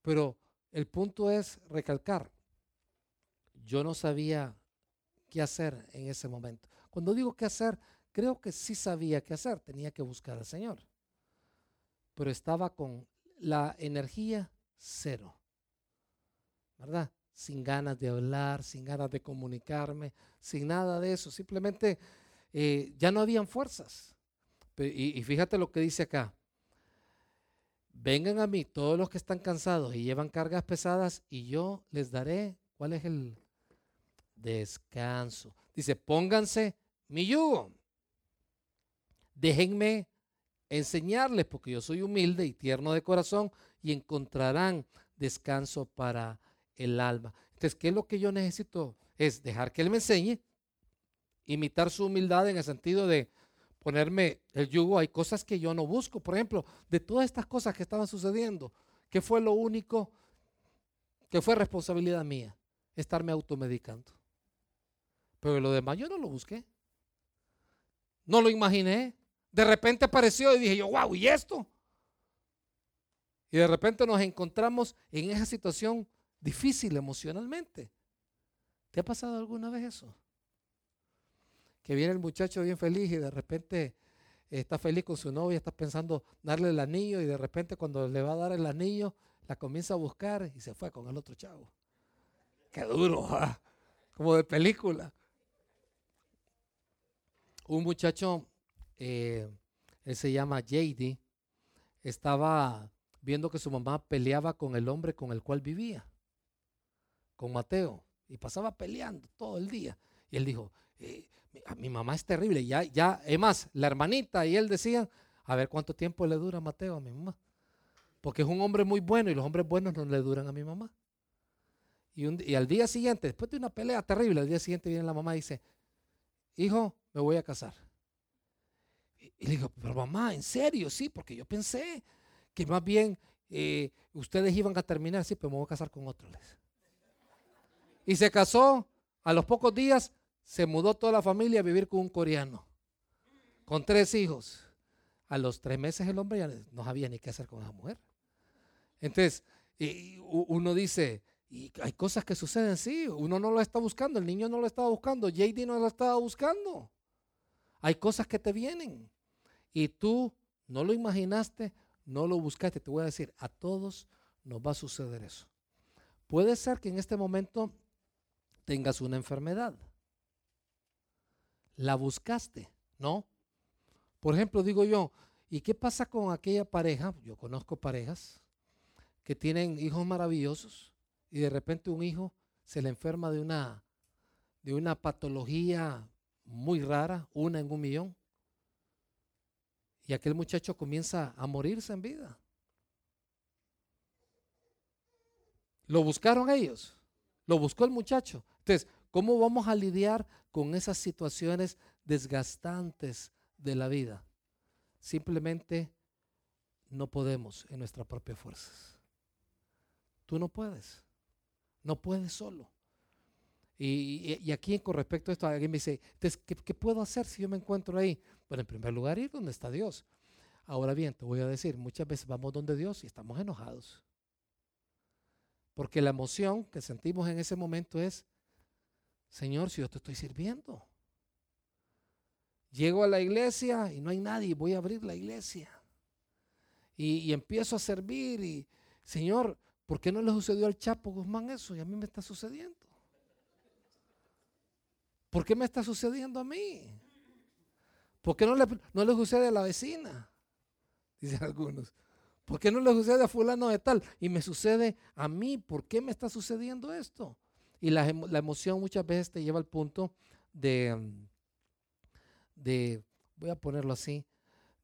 Pero el punto es recalcar, yo no sabía qué hacer en ese momento. Cuando digo qué hacer, creo que sí sabía qué hacer. Tenía que buscar al Señor. Pero estaba con la energía cero. ¿Verdad? Sin ganas de hablar, sin ganas de comunicarme, sin nada de eso. Simplemente eh, ya no habían fuerzas. Y, y fíjate lo que dice acá. Vengan a mí todos los que están cansados y llevan cargas pesadas y yo les daré, ¿cuál es el descanso? Dice, pónganse mi yugo. Déjenme enseñarles porque yo soy humilde y tierno de corazón y encontrarán descanso para el alma. Entonces, ¿qué es lo que yo necesito? Es dejar que Él me enseñe imitar su humildad en el sentido de ponerme el yugo. Hay cosas que yo no busco. Por ejemplo, de todas estas cosas que estaban sucediendo, ¿qué fue lo único que fue responsabilidad mía? estarme automedicando. Pero lo demás yo no lo busqué. No lo imaginé. De repente apareció y dije yo, wow, ¿y esto? Y de repente nos encontramos en esa situación difícil emocionalmente. ¿Te ha pasado alguna vez eso? Que viene el muchacho bien feliz y de repente está feliz con su novia, está pensando darle el anillo y de repente cuando le va a dar el anillo, la comienza a buscar y se fue con el otro chavo. Qué duro, ¿ah? como de película. Un muchacho, eh, él se llama JD, estaba viendo que su mamá peleaba con el hombre con el cual vivía, con Mateo, y pasaba peleando todo el día. Y él dijo, eh, mi, mamá es terrible, ya, ya, es más, la hermanita y él decían, a ver cuánto tiempo le dura Mateo a mi mamá. Porque es un hombre muy bueno y los hombres buenos no le duran a mi mamá. Y, y al día siguiente, después de una pelea terrible, al día siguiente viene la mamá y dice, hijo, me voy a casar. Y, le digo, pero mamá, ¿en serio? Sí, porque yo pensé que más bien eh, ustedes iban a terminar, sí, pero me voy a casar con otro. Y se casó, a los pocos días se mudó toda la familia a vivir con un coreano, con tres hijos. A los tres meses el hombre ya no sabía ni qué hacer con esa mujer. Entonces, uno dice, y hay cosas que suceden, sí, uno no lo está buscando, el niño no lo estaba buscando, JD no lo estaba buscando. Hay cosas que te vienen y tú no lo imaginaste, no lo buscaste. Te voy a decir, a todos nos va a suceder eso. Puede ser que en este momento tengas una enfermedad. La buscaste, ¿no? Por ejemplo, digo yo, ¿y qué pasa con aquella pareja? Yo conozco parejas que tienen hijos maravillosos y de repente un hijo se le enferma de una, de una patología muy rara, una en un millón. Y aquel muchacho comienza a morirse en vida. Lo buscaron ellos, lo buscó el muchacho. Entonces, ¿cómo vamos a lidiar con esas situaciones desgastantes de la vida? Simplemente no podemos en nuestras propias fuerzas. Tú no puedes, no puedes solo. Y, aquí con respecto a esto, alguien me dice, entonces, ¿qué, puedo hacer si yo me encuentro ahí? Bueno, en primer lugar, ir donde está Dios. Ahora bien, te voy a decir, muchas veces vamos donde Dios y estamos enojados. Porque la emoción que sentimos en ese momento es, Señor, si yo te estoy sirviendo. Llego a la iglesia y no hay nadie, voy a abrir la iglesia. Y, y empiezo a servir y, Señor, ¿por qué no le sucedió al Chapo Guzmán eso y a mí me está sucediendo? ¿Por qué me está sucediendo a mí? ¿Por qué no le, no le sucede a la vecina? Dicen algunos. ¿Por qué no le sucede a fulano de tal? Y me sucede a mí. ¿Por qué me está sucediendo esto? Y la, emoción muchas veces te lleva al punto de, de, voy a ponerlo así,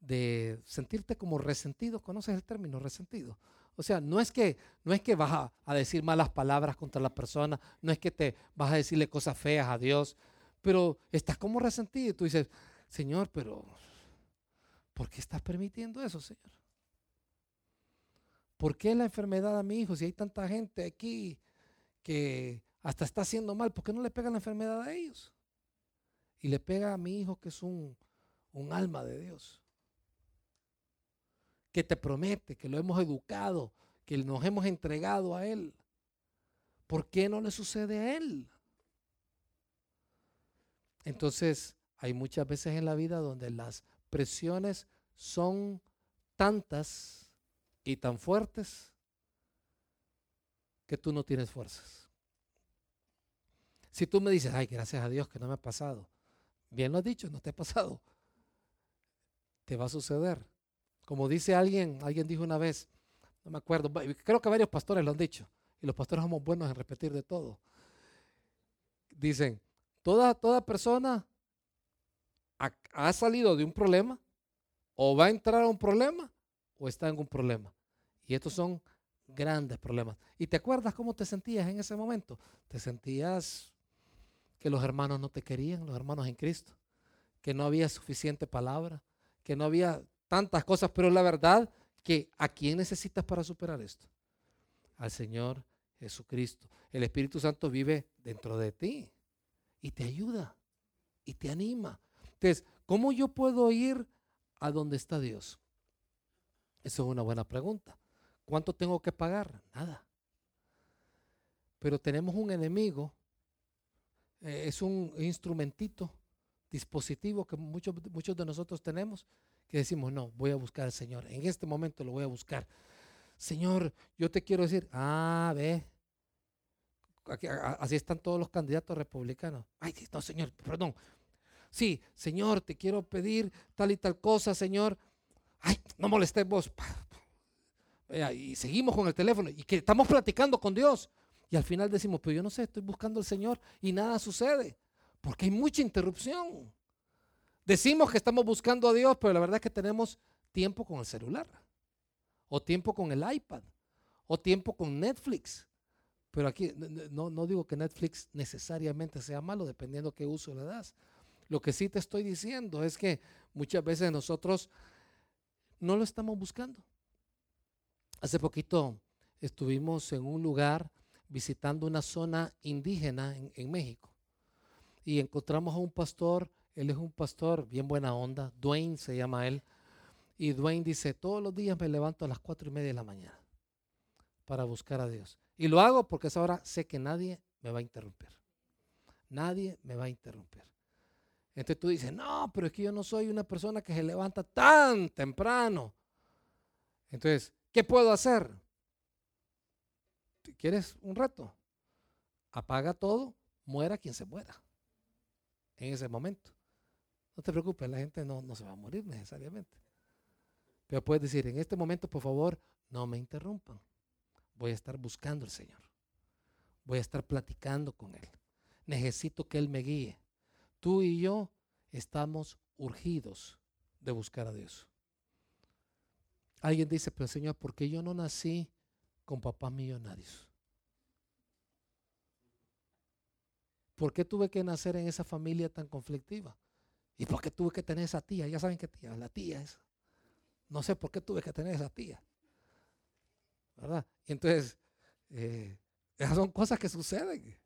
de sentirte como resentido. ¿Conoces el término resentido? O sea, no es que, no es que vas a, a, decir malas palabras contra la persona, no es que te vas a decirle cosas feas a Dios, pero estás como resentido y tú dices, Señor, pero ¿por qué estás permitiendo eso, Señor? ¿Por qué la enfermedad a mi hijo? Si hay tanta gente aquí que hasta está haciendo mal, ¿por qué no le pega la enfermedad a ellos? Y le pega a mi hijo que es un, un alma de Dios. Que te promete, que lo hemos educado, que nos hemos entregado a Él. ¿Por qué no le sucede a Él? Entonces, hay muchas veces en la vida donde las presiones son tantas y tan fuertes que tú no tienes fuerzas. Si tú me dices, ay, gracias a Dios que no me ha pasado, bien lo has dicho, no te ha pasado, te va a suceder. Como dice alguien, alguien dijo una vez, no me acuerdo, creo que varios pastores lo han dicho, y los pastores somos buenos en repetir de todo. Dicen, Toda, toda persona ha, salido de un problema o va a entrar a un problema o está en un problema. Y estos son grandes problemas. ¿Y te acuerdas cómo te sentías en ese momento? Te sentías que los hermanos no te querían, los hermanos en Cristo, que no había suficiente palabra, que no había tantas cosas, pero la verdad que ¿a quién necesitas para superar esto? Al Señor Jesucristo. El Espíritu Santo vive dentro de ti y te ayuda y te anima. Entonces, ¿cómo yo puedo ir a donde está Dios? Esa es una buena pregunta. ¿Cuánto tengo que pagar? Nada. Pero tenemos un enemigo, eh, es un instrumentito, dispositivo que muchos, muchos de nosotros tenemos, que decimos, no, voy a buscar al Señor. En este momento lo voy a buscar. Señor, yo te quiero decir, ah, ve, así están todos los candidatos republicanos. Ay, no, Señor, perdón. Sí, Señor, te quiero pedir tal y tal cosa, Señor. Ay, no molestes vos. Y seguimos con el teléfono y que estamos platicando con Dios. Y al final decimos, pero yo no sé, estoy buscando al Señor y nada sucede. Porque hay mucha interrupción. Decimos que estamos buscando a Dios, pero la verdad es que tenemos tiempo con el celular. O tiempo con el iPad. O tiempo con Netflix. Pero aquí no, digo que Netflix necesariamente sea malo, dependiendo qué uso le das. Lo que sí te estoy diciendo es que muchas veces nosotros no lo estamos buscando. Hace poquito estuvimos en un lugar visitando una zona indígena en, México y encontramos a un pastor, él es un pastor bien buena onda, Dwayne se llama él, y Dwayne dice, todos los días me levanto a las cuatro y media de la mañana para buscar a Dios. Y lo hago porque a esa hora sé que nadie me va a interrumpir. Nadie me va a interrumpir. Entonces tú dices, no, pero es que yo no soy una persona que se levanta tan temprano. Entonces, ¿qué puedo hacer? ¿Quieres un reto? Apaga todo, muera quien se muera en ese momento. No te preocupes, la gente no, no se va a morir necesariamente. Pero puedes decir, en este momento, por favor, no me interrumpan voy a estar buscando al Señor. Voy a estar platicando con Él. Necesito que Él me guíe. Tú y yo estamos urgidos de buscar a Dios. Alguien dice, pero Señor, ¿por qué yo no nací con papás millonarios? ¿Por qué tuve que nacer en esa familia tan conflictiva? ¿Y por qué tuve que tener esa tía? Ya saben qué tía, la tía es. No sé por qué tuve que tener esa tía. ¿Verdad? entonces, eh, son cosas que suceden.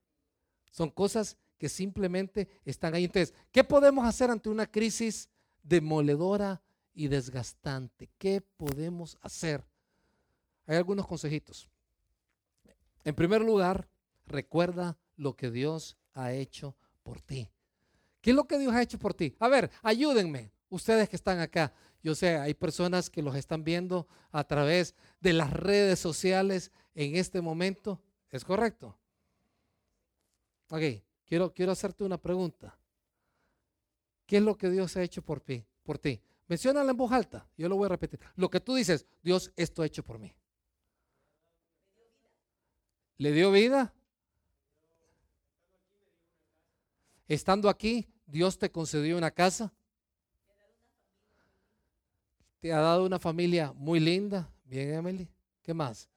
Son cosas que simplemente están ahí. Entonces, ¿qué podemos hacer ante una crisis demoledora y desgastante? ¿Qué podemos hacer? Hay algunos consejitos. En primer lugar, recuerda lo que Dios ha hecho por ti. ¿Qué es lo que Dios ha hecho por ti? A ver, ayúdenme, ustedes que están acá. Yo sé, hay personas que los están viendo a través de las redes sociales en este momento. ¿Es correcto? Ok, quiero, quiero hacerte una pregunta. ¿Qué es lo que Dios ha hecho por ti? Por ti? Menciónala en voz alta. Yo lo voy a repetir. Lo que tú dices, Dios, esto ha hecho por mí. ¿Le dio vida? Estando aquí, Dios te concedió una casa te ha dado una familia muy linda. Bien, Emily. ¿Qué más?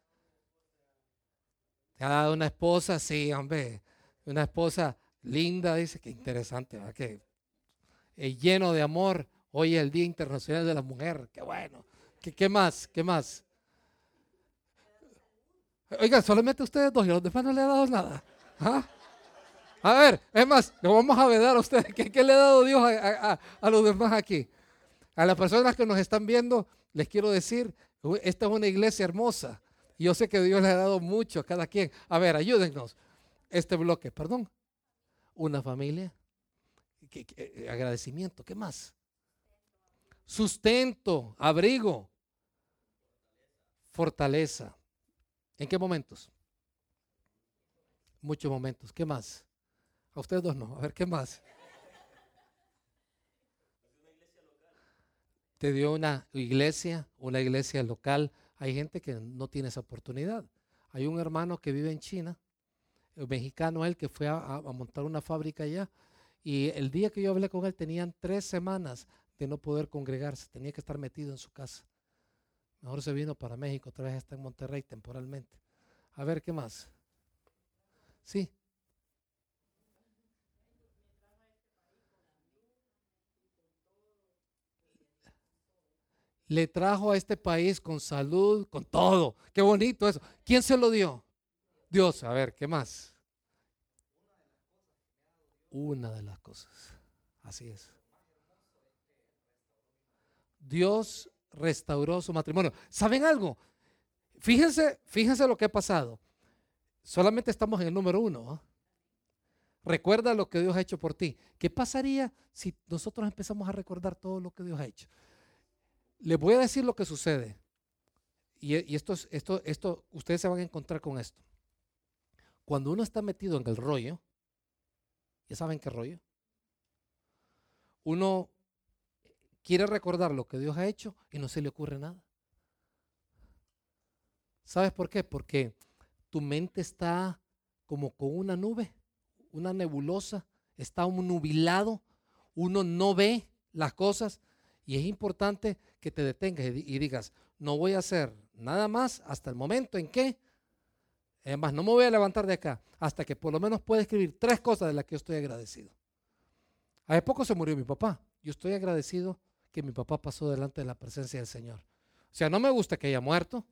Te ha dado una esposa, sí, hombre. Una esposa linda, dice, qué interesante, ¿verdad? Que lleno de amor. Hoy es el Día Internacional de la Mujer. Qué bueno. ¿Qué, más? ¿Qué más? Oiga, solamente ustedes dos y los demás no le ha dado nada. ¿Ah? A ver, es más, le vamos a vedar a ustedes. ¿Qué, le ha dado Dios a los demás aquí? A las personas que nos están viendo, les quiero decir, esta es una iglesia hermosa. Yo sé que Dios le ha dado mucho a cada quien. A ver, ayúdennos. Este bloque, perdón. Una familia. Eh, agradecimiento. ¿Qué más? Sustento, abrigo, fortaleza. ¿En qué momentos? Muchos momentos. ¿Qué más? A ustedes dos no. A ver, ¿qué más? Te dio una iglesia, una iglesia local. Hay gente que no tiene esa oportunidad. Hay un hermano que vive en China, mexicano él, que fue a, montar una fábrica allá. Y el día que yo hablé con él, tenían tres semanas de no poder congregarse, tenía que estar metido en su casa. Mejor se vino para México, otra vez está en Monterrey temporalmente. A ver, ¿qué más? Sí. Le trajo a este país con salud, con todo. Qué bonito eso. ¿Quién se lo dio? Dios, a ver, ¿qué más? Una de las cosas. Así es. Dios restauró su matrimonio. ¿Saben algo? Fíjense, fíjense lo que ha pasado. Solamente estamos en el número uno. ¿ah? Recuerda lo que Dios ha hecho por ti. ¿Qué pasaría si nosotros empezamos a recordar todo lo que Dios ha hecho? Les voy a decir lo que sucede. Y, esto, esto, esto, ustedes se van a encontrar con esto. Cuando uno está metido en el rollo, ¿ya saben qué rollo? Uno quiere recordar lo que Dios ha hecho y no se le ocurre nada. ¿Sabes por qué? Porque tu mente está como con una nube, una nebulosa, está un nubilado, uno no ve las cosas y es importante que te detengas y digas, no voy a hacer nada más hasta el momento en que, además no me voy a levantar de acá hasta que por lo menos pueda escribir tres cosas de las que yo estoy agradecido. Hace poco se murió mi papá. Yo estoy agradecido que mi papá pasó delante de la presencia del Señor. O sea, no me gusta que haya muerto,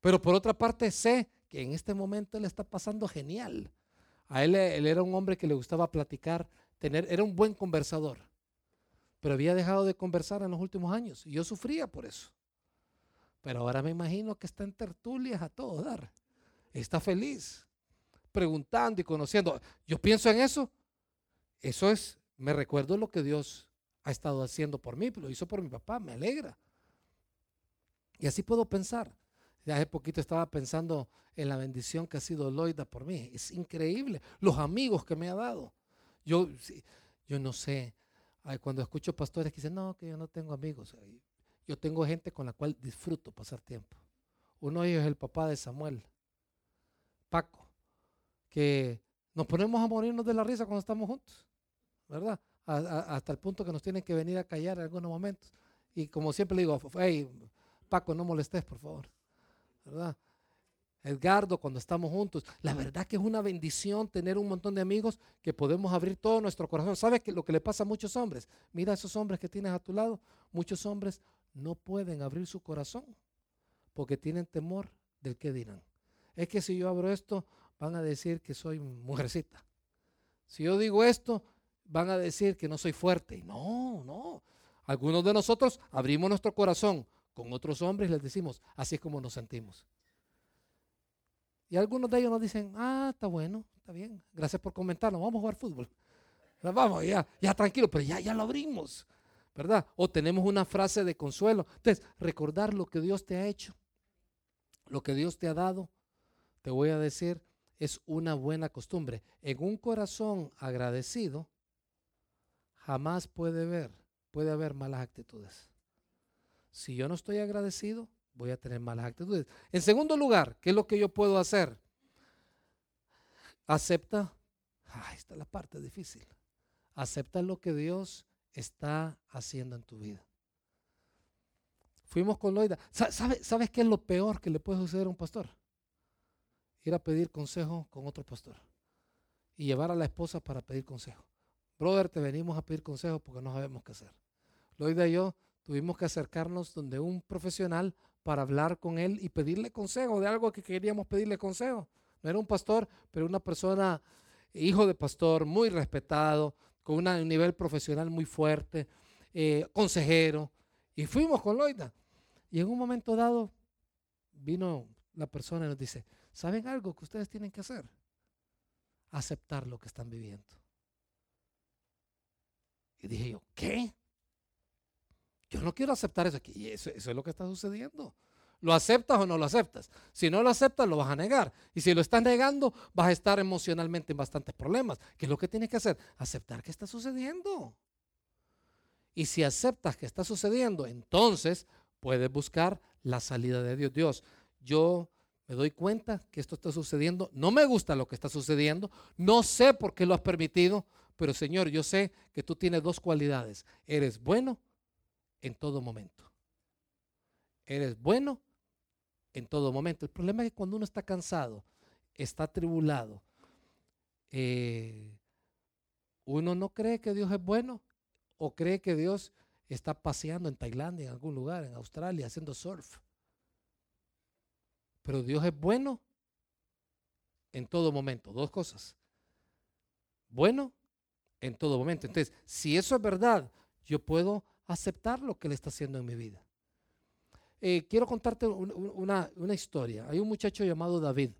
pero por otra parte sé que en este momento él está pasando genial. A él, él era un hombre que le gustaba platicar, tener, era un buen conversador, pero había dejado de conversar en los últimos años y yo sufría por eso. Pero ahora me imagino que está en tertulias a todo dar. Está feliz, preguntando y conociendo. Yo pienso en eso. Eso es, me recuerdo lo que Dios ha estado haciendo por mí, lo hizo por mi papá, me alegra. Y así puedo pensar. Ya hace poquito estaba pensando en la bendición que ha sido Loida por mí. Es increíble. Los amigos que me ha dado. Yo, yo no sé. Cuando escucho pastores que dicen, no, que yo no tengo amigos. Yo tengo gente con la cual disfruto pasar tiempo. Uno de ellos es el papá de Samuel, Paco, que nos ponemos a morirnos de la risa cuando estamos juntos, ¿verdad? hasta el punto que nos tienen que venir a callar en algunos momentos. Y como siempre le digo, hey, Paco, no molestes, por favor. ¿verdad? Edgardo, cuando estamos juntos. La verdad que es una bendición tener un montón de amigos que podemos abrir todo nuestro corazón. ¿Sabes que lo que le pasa a muchos hombres? Mira esos hombres que tienes a tu lado. Muchos hombres no pueden abrir su corazón porque tienen temor del que dirán. Es que si yo abro esto, van a decir que soy mujercita. Si yo digo esto, van a decir que no soy fuerte. No, no. Algunos de nosotros abrimos nuestro corazón con otros hombres les decimos, así es como nos sentimos. Y algunos de ellos nos dicen, ah, está bueno, está bien, gracias por comentarlo, vamos a jugar fútbol. [LAUGHS] Vamos, ya, ya tranquilo, pero ya, ya lo abrimos, ¿verdad? O tenemos una frase de consuelo. Entonces, recordar lo que Dios te ha hecho, lo que Dios te ha dado, te voy a decir, es una buena costumbre. En un corazón agradecido, jamás puede haber, puede haber malas actitudes. Si yo no estoy agradecido, voy a tener malas actitudes. En segundo lugar, ¿qué es lo que yo puedo hacer? Acepta, ah, esta es la parte difícil. Acepta lo que Dios está haciendo en tu vida. Fuimos con Loida. ¿Sabes, ¿Sabes qué es lo peor que le puede suceder a un pastor? Ir a pedir consejo con otro pastor y llevar a la esposa para pedir consejo. Brother, te venimos a pedir consejo porque no sabemos qué hacer. Loida y yo tuvimos que acercarnos donde un profesional para hablar con él y pedirle consejo de algo que queríamos pedirle consejo. No era un pastor, pero una persona, hijo de pastor, muy respetado, con un nivel profesional muy fuerte, eh, consejero. Y fuimos con Loida. Y en un momento dado vino la persona y nos dice, ¿saben algo que ustedes tienen que hacer? Aceptar lo que están viviendo. Y dije yo, ¿qué? Yo no quiero aceptar eso aquí. Eso, eso es lo que está sucediendo. ¿Lo aceptas o no lo aceptas? Si no lo aceptas, lo vas a negar. Y si lo estás negando, vas a estar emocionalmente en bastantes problemas. ¿Qué es lo que tienes que hacer? Aceptar que está sucediendo. Y si aceptas que está sucediendo, entonces puedes buscar la salida de Dios. Dios, yo me doy cuenta que esto está sucediendo. No me gusta lo que está sucediendo. No sé por qué lo has permitido. Pero Señor, yo sé que tú tienes dos cualidades. Eres bueno en todo momento. Eres bueno en todo momento. El problema es que cuando uno está cansado, está tribulado, eh, uno no cree que Dios es bueno o cree que Dios está paseando en Tailandia, en algún lugar, en Australia, haciendo surf. Pero Dios es bueno en todo momento. Dos cosas. Bueno en todo momento. Entonces, si eso es verdad, yo puedo aceptar lo que Él está haciendo en mi vida. Eh, quiero contarte una, una historia. Hay un muchacho llamado David.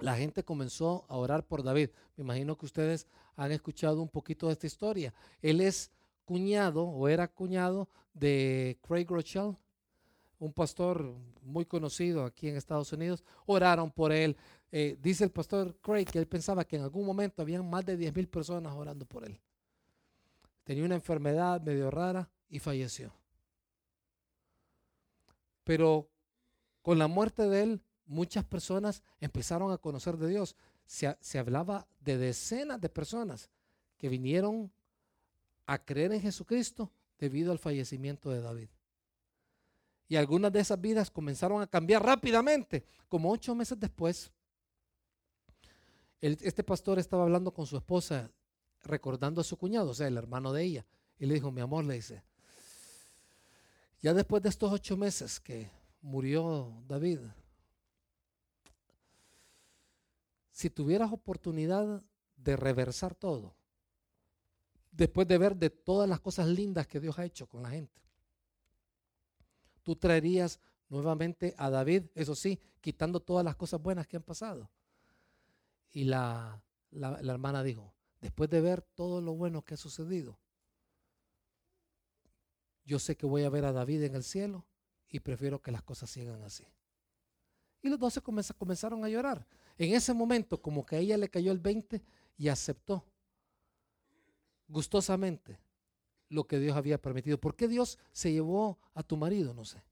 La gente comenzó a orar por David. Me imagino que ustedes han escuchado un poquito de esta historia. Él es cuñado o era cuñado de Craig Rochelle, un pastor muy conocido aquí en Estados Unidos. Oraron por él. Eh, dice el pastor Craig que él pensaba que en algún momento habían más de 10 mil personas orando por él. Tenía una enfermedad medio rara y falleció. Pero con la muerte de él, muchas personas empezaron a conocer de Dios. Se, se, hablaba de decenas de personas que vinieron a creer en Jesucristo debido al fallecimiento de David. Y algunas de esas vidas comenzaron a cambiar rápidamente. Como ocho meses después, este pastor estaba hablando con su esposa, recordando a su cuñado, o sea, el hermano de ella. Y le dijo, mi amor, le dice, ya después de estos ocho meses que murió David, si tuvieras oportunidad de reversar todo, después de ver de todas las cosas lindas que Dios ha hecho con la gente, tú traerías nuevamente a David, eso sí, quitando todas las cosas buenas que han pasado. Y la, la, hermana dijo, después de ver todo lo bueno que ha sucedido, yo sé que voy a ver a David en el cielo y prefiero que las cosas sigan así. Y los dos se comenzaron a llorar. En ese momento, como que a ella le cayó el 20 y aceptó gustosamente lo que Dios había permitido. ¿Por qué Dios se llevó a tu marido? No sé.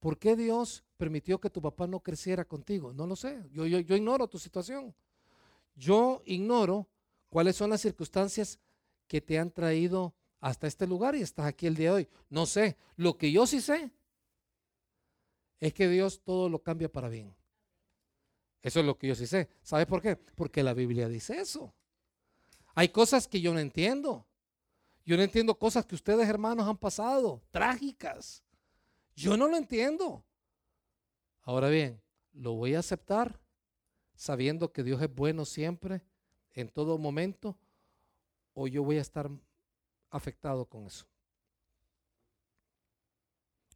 ¿Por qué Dios permitió que tu papá no creciera contigo? No lo sé. Yo, yo, yo ignoro tu situación. Yo ignoro cuáles son las circunstancias que te han traído hasta este lugar y estás aquí el día de hoy. No sé. Lo que yo sí sé es que Dios todo lo cambia para bien. Eso es lo que yo sí sé. ¿Sabes por qué? Porque la Biblia dice eso. Hay cosas que yo no entiendo. Yo no entiendo cosas que ustedes hermanos han pasado, trágicas. Yo no lo entiendo. Ahora bien, lo voy a aceptar sabiendo que Dios es bueno siempre, en todo momento, o yo voy a estar afectado con eso.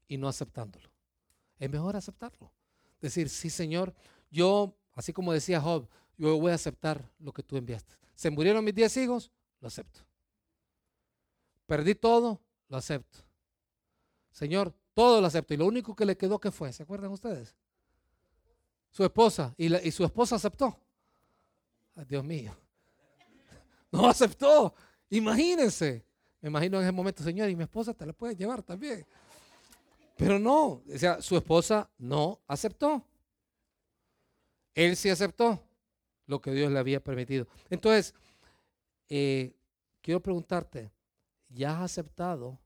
Y no aceptándolo. Es mejor aceptarlo. Decir, sí Señor, yo, así como decía Job, yo voy a aceptar lo que tú enviaste. Se murieron mis diez hijos, lo acepto. Perdí todo, lo acepto. Señor, todo lo acepto. Y lo único que le quedó que fue, ¿se acuerdan ustedes? Su esposa. Y, y su esposa aceptó. Dios mío. No aceptó. Imagínense. Me imagino en ese momento, Señor, y mi esposa te la puede llevar también. Pero no, o sea, su esposa no aceptó. Él sí aceptó lo que Dios le había permitido. Entonces, eh, quiero preguntarte, ¿Ya has aceptado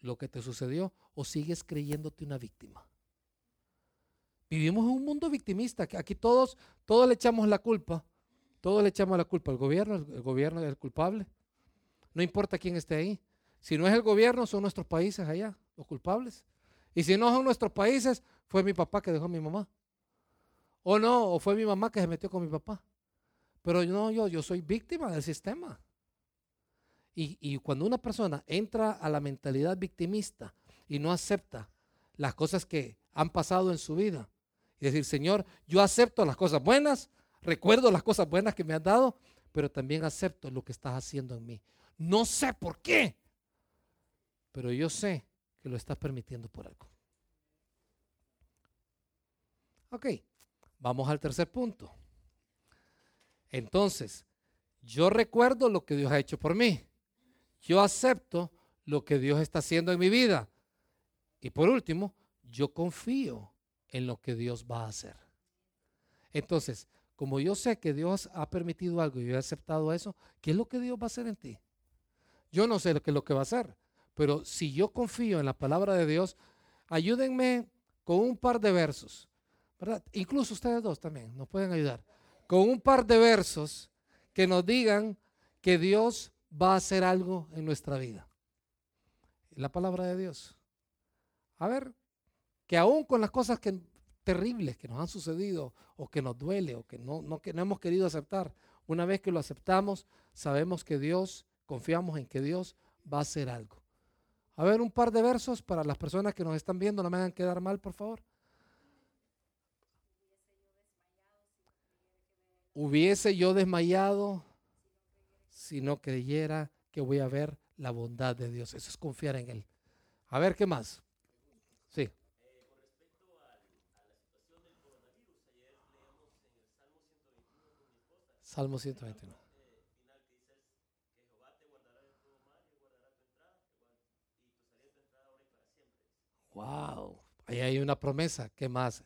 lo que te sucedió o sigues creyéndote una víctima? Vivimos en un mundo victimista, que aquí todos, todos le echamos la culpa, todos le echamos la culpa al gobierno, el, gobierno es el culpable. No importa quién esté ahí. Si no es el gobierno, son nuestros países allá, los culpables. Y si no son nuestros países, fue mi papá que dejó a mi mamá. O no, o fue mi mamá que se metió con mi papá. Pero no, yo, soy víctima del sistema. Y, cuando una persona entra a la mentalidad victimista y no acepta las cosas que han pasado en su vida, y decir, Señor, yo acepto las cosas buenas, recuerdo las cosas buenas que me has dado, pero también acepto lo que estás haciendo en mí. No sé por qué, pero yo sé que lo estás permitiendo por algo. Ok, vamos al tercer punto. Entonces, yo recuerdo lo que Dios ha hecho por mí yo acepto lo que Dios está haciendo en mi vida. Y por último, yo confío en lo que Dios va a hacer. Entonces, como yo sé que Dios ha permitido algo y yo he aceptado eso, ¿qué es lo que Dios va a hacer en ti? Yo no sé lo que es lo que va a hacer, pero si yo confío en la palabra de Dios, ayúdenme con un par de versos, ¿verdad? Incluso ustedes dos también nos pueden ayudar, con un par de versos que nos digan que Dios va a hacer algo en nuestra vida. La palabra de Dios. A ver, que aún con las cosas que terribles que nos han sucedido o que nos duele o que no, no, que no hemos querido aceptar, una vez que lo aceptamos, sabemos que Dios, confiamos en que Dios va a hacer algo. A ver, un par de versos para las personas que nos están viendo, no me hagan quedar mal, por favor. Hubiese yo desmayado si no creyera que voy a ver la bondad de Dios. Eso es confiar en Él. A ver, ¿qué más? Sí. Salmo 121. Wow, ahí hay una promesa. ¿Qué más?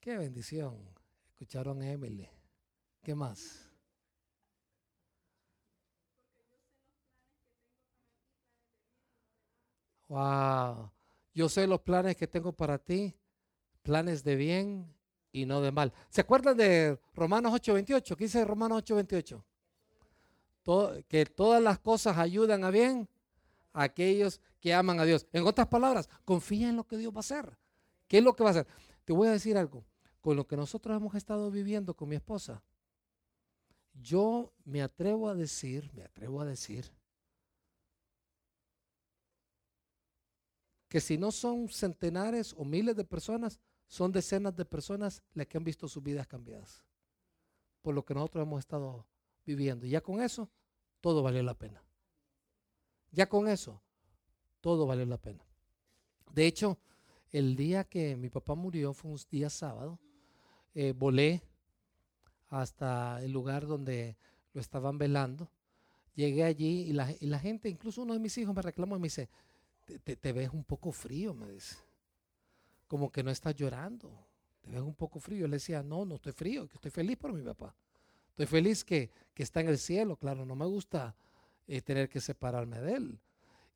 Qué bendición. Escucharon a Emily. ¿Qué más? Wow. Yo sé los planes que tengo para ti, planes de bien y no de mal. ¿Se acuerdan de Romanos 8:28? ¿Qué dice Romanos 8:28? que todas las cosas ayudan a bien a aquellos que aman a Dios. En otras palabras, confía en lo que Dios va a hacer. ¿Qué es lo que va a hacer? Te voy a decir algo. Con lo que nosotros hemos estado viviendo con mi esposa, yo me atrevo a decir, me atrevo a decir, que si no son centenares o miles de personas, son decenas de personas las que han visto sus vidas cambiadas por lo que nosotros hemos estado viviendo. Y ya con eso, todo valió la pena. Ya con eso, todo valió la pena. De hecho, el día que mi papá murió fue un día sábado. Eh, volé hasta el lugar donde lo estaban velando. Llegué allí y la, y la gente, incluso uno de mis hijos me reclamó y me dice, te, ves un poco frío, me dice. Como que no estás llorando. Te ves un poco frío. Yo le decía, no, no estoy frío, que estoy feliz por mi papá. Estoy feliz que, está en el cielo, claro, no me gusta eh, tener que separarme de él.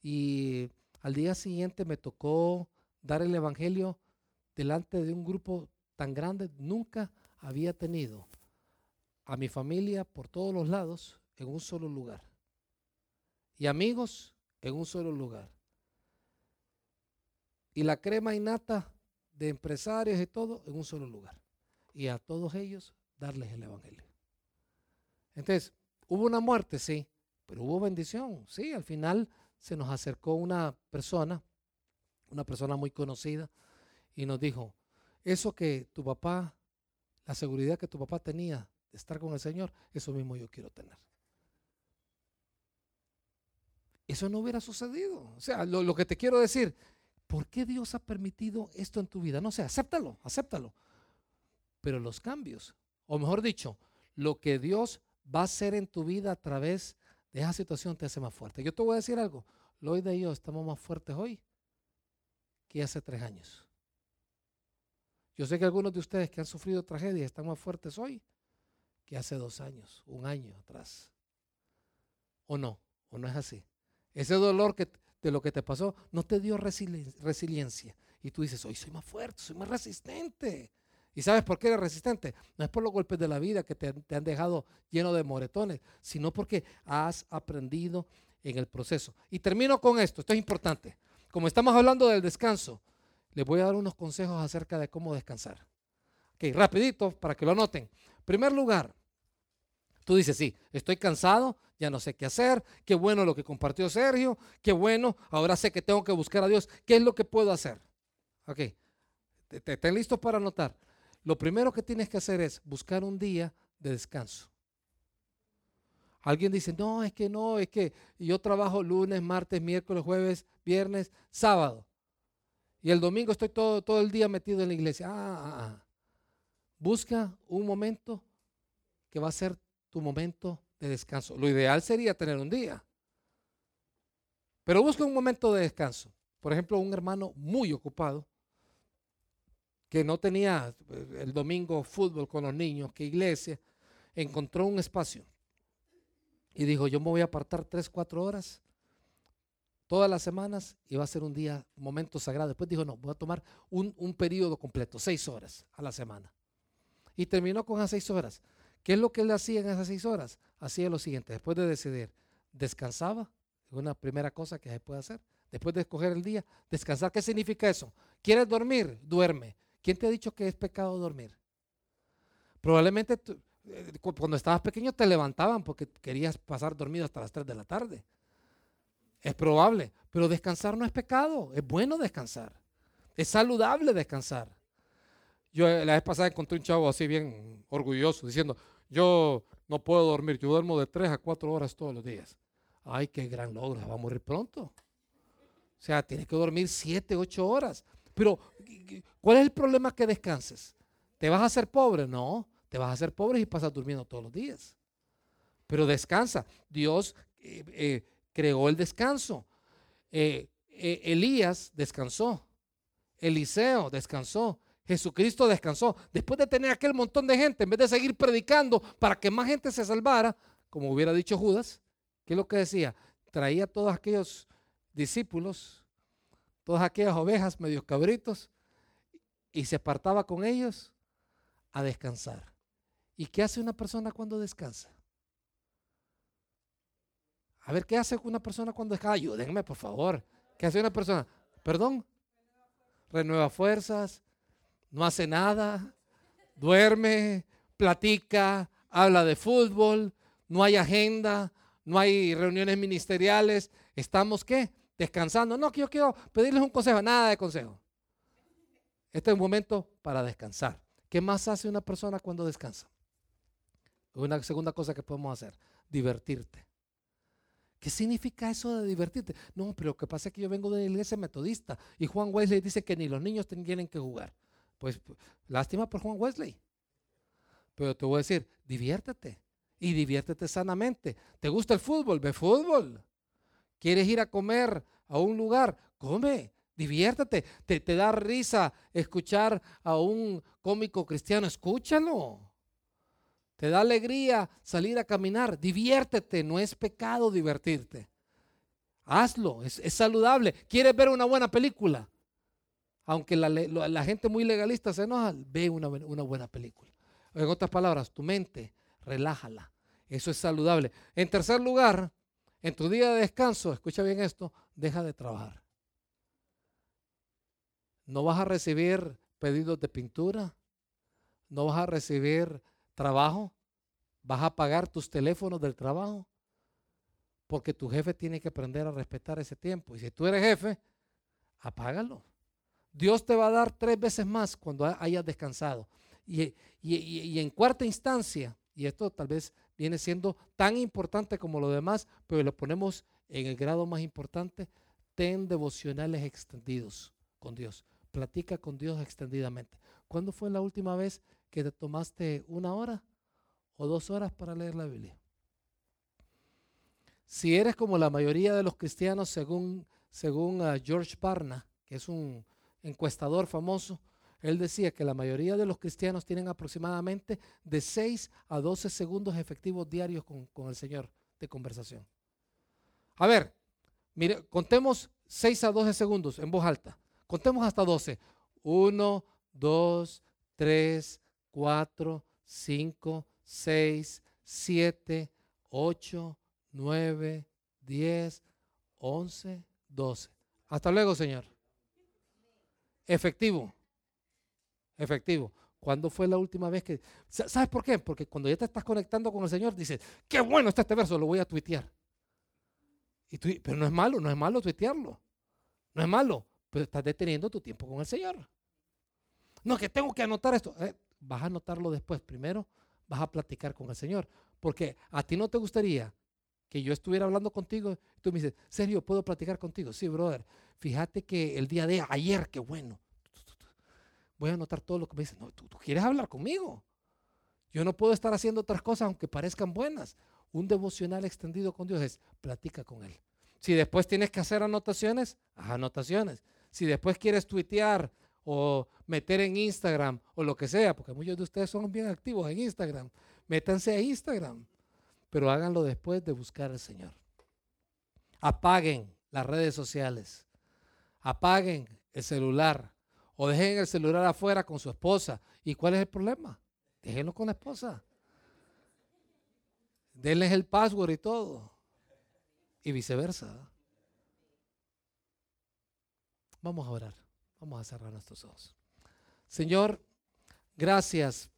Y al día siguiente me tocó dar el Evangelio delante de un grupo tan grande. Nunca había tenido a mi familia por todos los lados en un solo lugar. Y amigos en un solo lugar y la crema innata de empresarios y todo en un solo lugar. Y a todos ellos darles el Evangelio. Entonces, hubo una muerte, sí, pero hubo bendición, sí. Al final se nos acercó una persona, una persona muy conocida, y nos dijo, eso que tu papá, la seguridad que tu papá tenía de estar con el Señor, eso mismo yo quiero tener. Eso no hubiera sucedido. O sea, lo, lo que te quiero decir, ¿por qué Dios ha permitido esto en tu vida? No sé, acéptalo, acéptalo. Pero los cambios, o mejor dicho, lo que Dios va a hacer en tu vida a través de esa situación te hace más fuerte. Yo te voy a decir algo, Lloyd y yo estamos más fuertes hoy que hace tres años. Yo sé que algunos de ustedes que han sufrido tragedia están más fuertes hoy que hace dos años, un año atrás. ¿O no? ¿O no es así? Ese dolor que de lo que te pasó no te dio resiliencia. Y tú dices, hoy soy más fuerte, soy más resistente. ¿Y sabes por qué eres resistente? No es por los golpes de la vida que te, te han dejado lleno de moretones, sino porque has aprendido en el proceso. Y termino con esto, esto es importante. Como estamos hablando del descanso, les voy a dar unos consejos acerca de cómo descansar. Ok, rapidito para que lo noten. En primer lugar, Tú dices, sí, estoy cansado, ya no sé qué hacer, qué bueno lo que compartió Sergio, qué bueno, ahora sé que tengo que buscar a Dios, ¿qué es lo que puedo hacer? Ok, estén listos para anotar. Lo primero que tienes que hacer es buscar un día de descanso. Alguien dice, no, es que no, es que yo trabajo lunes, martes, miércoles, jueves, viernes, sábado. Y el domingo estoy todo, todo el día metido en la iglesia. Ah, ah, ah. Busca un momento que va a ser tu momento de descanso. Lo ideal sería tener un día. Pero busca un momento de descanso. Por ejemplo, un hermano muy ocupado que no tenía eh, el domingo fútbol con los niños, que iglesia, encontró un espacio y dijo, yo me voy a apartar tres, cuatro horas todas las semanas y va a ser un día, momento sagrado. Después dijo, no, voy a tomar un, un periodo completo, seis horas a la semana. Y terminó con esas seis horas. ¿Qué es lo que él hacía en esas seis horas? Hacía lo siguiente, después de decidir, descansaba, una primera cosa que se puede hacer, después de escoger el día, descansar. ¿Qué significa eso? ¿Quieres dormir? Duerme. ¿Quién te ha dicho que es pecado dormir? Probablemente eh, cuando estabas pequeño te levantaban porque querías pasar dormido hasta las 3 de la tarde. Es probable, pero descansar no es pecado, es bueno descansar. Es saludable descansar. Yo eh, la vez pasada encontré un chavo así bien orgulloso diciendo, yo no puedo dormir, yo duermo de 3 a 4 horas todos los días. Ay, qué gran logro, va a morir pronto. O sea, tiene que dormir 7, 8 horas. Pero, ¿cuál es el problema que descanses? ¿Te vas a hacer pobre? No, te vas a hacer pobre y pasas durmiendo todos los días. Pero descansa. Dios eh, eh, creó el descanso. Elías descansó. Eliseo descansó. Jesucristo descansó. Después de tener aquel montón de gente, en vez de seguir predicando para que más gente se salvara, como hubiera dicho Judas, ¿qué es lo que decía? Traía a todos aquellos discípulos, todas aquellas ovejas, medios cabritos, y se apartaba con ellos a descansar. ¿Y qué hace una persona cuando descansa? A ver, ¿qué hace una persona cuando descansa? Ayúdenme, por favor. ¿Qué hace una persona? Perdón. Renueva fuerzas, no hace nada, duerme, platica, habla de fútbol, no hay agenda, no hay reuniones ministeriales. ¿Estamos qué? Descansando. No, que yo quiero pedirles un consejo, nada de consejo. Este es un momento para descansar. ¿Qué más hace una persona cuando descansa? Una segunda cosa que podemos hacer, divertirte. ¿Qué significa eso de divertirte? No, pero lo que pasa es que yo vengo de la iglesia metodista y Juan Wesley dice que ni los niños tienen que jugar. Pues lástima por Juan Wesley. Pero te voy a decir, diviértete y diviértete sanamente. ¿Te gusta el fútbol? Ve fútbol. ¿Quieres ir a comer a un lugar? Come, diviértete. ¿Te, te da risa escuchar a un cómico cristiano? Escúchalo. ¿Te da alegría salir a caminar? Diviértete, no es pecado divertirte. Hazlo, es, es saludable. ¿Quieres ver una buena película? Aunque la, gente muy legalista se enoja, ve una, una buena película. En otras palabras, tu mente, relájala. Eso es saludable. En tercer lugar, en tu día de descanso, escucha bien esto, deja de trabajar. No vas a recibir pedidos de pintura, no vas a recibir trabajo, vas a pagar tus teléfonos del trabajo, porque tu jefe tiene que aprender a respetar ese tiempo. Y si tú eres jefe, apágalo. Dios te va a dar tres veces más cuando hayas descansado. Y, en cuarta instancia, y esto tal vez viene siendo tan importante como lo demás, pero lo ponemos en el grado más importante, ten devocionales extendidos con Dios. Platica con Dios extendidamente. ¿Cuándo fue la última vez que te tomaste una hora o dos horas para leer la Biblia? Si eres como la mayoría de los cristianos, según, según ah, George Parna, que es un encuestador famoso, él decía que la mayoría de los cristianos tienen aproximadamente de 6 a 12 segundos efectivos diarios con, el Señor de conversación. A ver, mire, contemos 6 a 12 segundos en voz alta. Contemos hasta 12. 1, 2, 3, 4, 5, 6, 7, 8, 9, 10, 11, 12. Hasta luego, Señor. Efectivo. Efectivo. ¿Cuándo fue la última vez que... ¿Sabes por qué? Porque cuando ya te estás conectando con el Señor, dices, qué bueno está este verso, lo voy a tuitear. Pero no es malo, no es malo tuitearlo. No es malo, pero estás deteniendo tu tiempo con el Señor. No, que tengo que anotar esto. Eh, vas a anotarlo después. Primero vas a platicar con el Señor. Porque a ti no te gustaría que yo estuviera hablando contigo, tú me dices, serio, ¿puedo platicar contigo? Sí, brother. Fíjate que el día de ayer, qué bueno. Voy a anotar todo lo que me dices. No, tú, quieres hablar conmigo. Yo no puedo estar haciendo otras cosas aunque parezcan buenas. Un devocional extendido con Dios es platica con Él. Si después tienes que hacer anotaciones, haz anotaciones. Si después quieres tuitear o meter en Instagram o lo que sea, porque muchos de ustedes son bien activos en Instagram, métanse a Instagram pero háganlo después de buscar al Señor. Apaguen las redes sociales, apaguen el celular o dejen el celular afuera con su esposa. ¿Y cuál es el problema? Déjenlo con la esposa. Denles el password y todo. Y viceversa. Vamos a orar. Vamos a cerrar nuestros ojos. Señor, gracias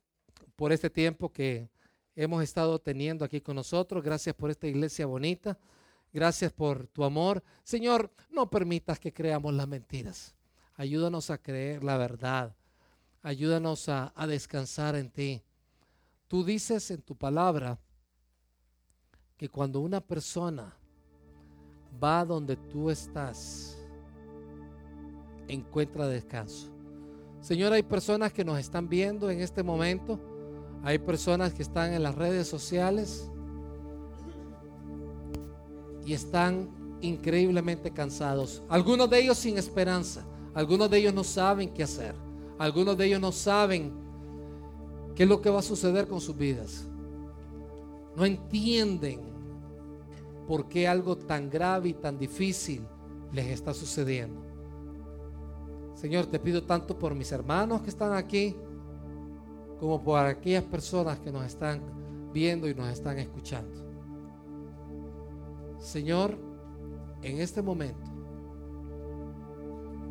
por este tiempo que hemos estado teniendo aquí con nosotros. Gracias por esta iglesia bonita. Gracias por tu amor. Señor, no permitas que creamos las mentiras. Ayúdanos a creer la verdad. Ayúdanos a, descansar en ti. Tú dices en tu palabra que cuando una persona va donde tú estás, encuentra descanso. Señor, hay personas que nos están viendo en este momento, hay personas que están en las redes sociales y están increíblemente cansados. Algunos de ellos sin esperanza, algunos de ellos no saben qué hacer, algunos de ellos no saben qué es lo que va a suceder con sus vidas. No entienden por qué algo tan grave y tan difícil les está sucediendo. Señor, te pido tanto por mis hermanos que están aquí, como por aquellas personas que nos están viendo y nos están escuchando. Señor, en este momento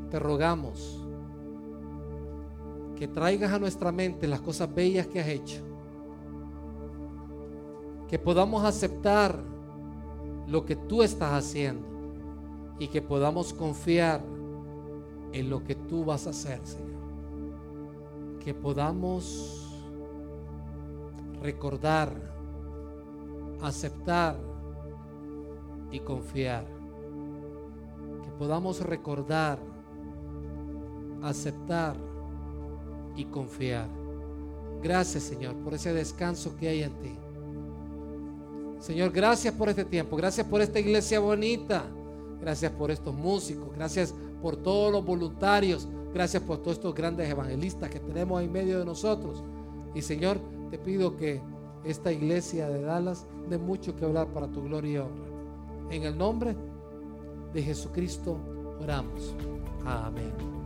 te rogamos que traigas a nuestra mente las cosas bellas que has hecho, que podamos aceptar lo que tú estás haciendo y que podamos confiar en lo que tú vas a hacer, Señor. Que podamos recordar, aceptar y confiar. Que podamos recordar, aceptar y confiar. Gracias, Señor, por ese descanso que hay en ti. Señor, gracias por este tiempo, gracias por esta iglesia bonita, gracias por estos músicos, gracias por todos los voluntarios, gracias por todos estos grandes evangelistas que tenemos en medio de nosotros. Y Señor, te pido que esta iglesia de Dallas dé mucho que hablar para tu gloria y honra. En el nombre de Jesucristo oramos. Amén. Amén.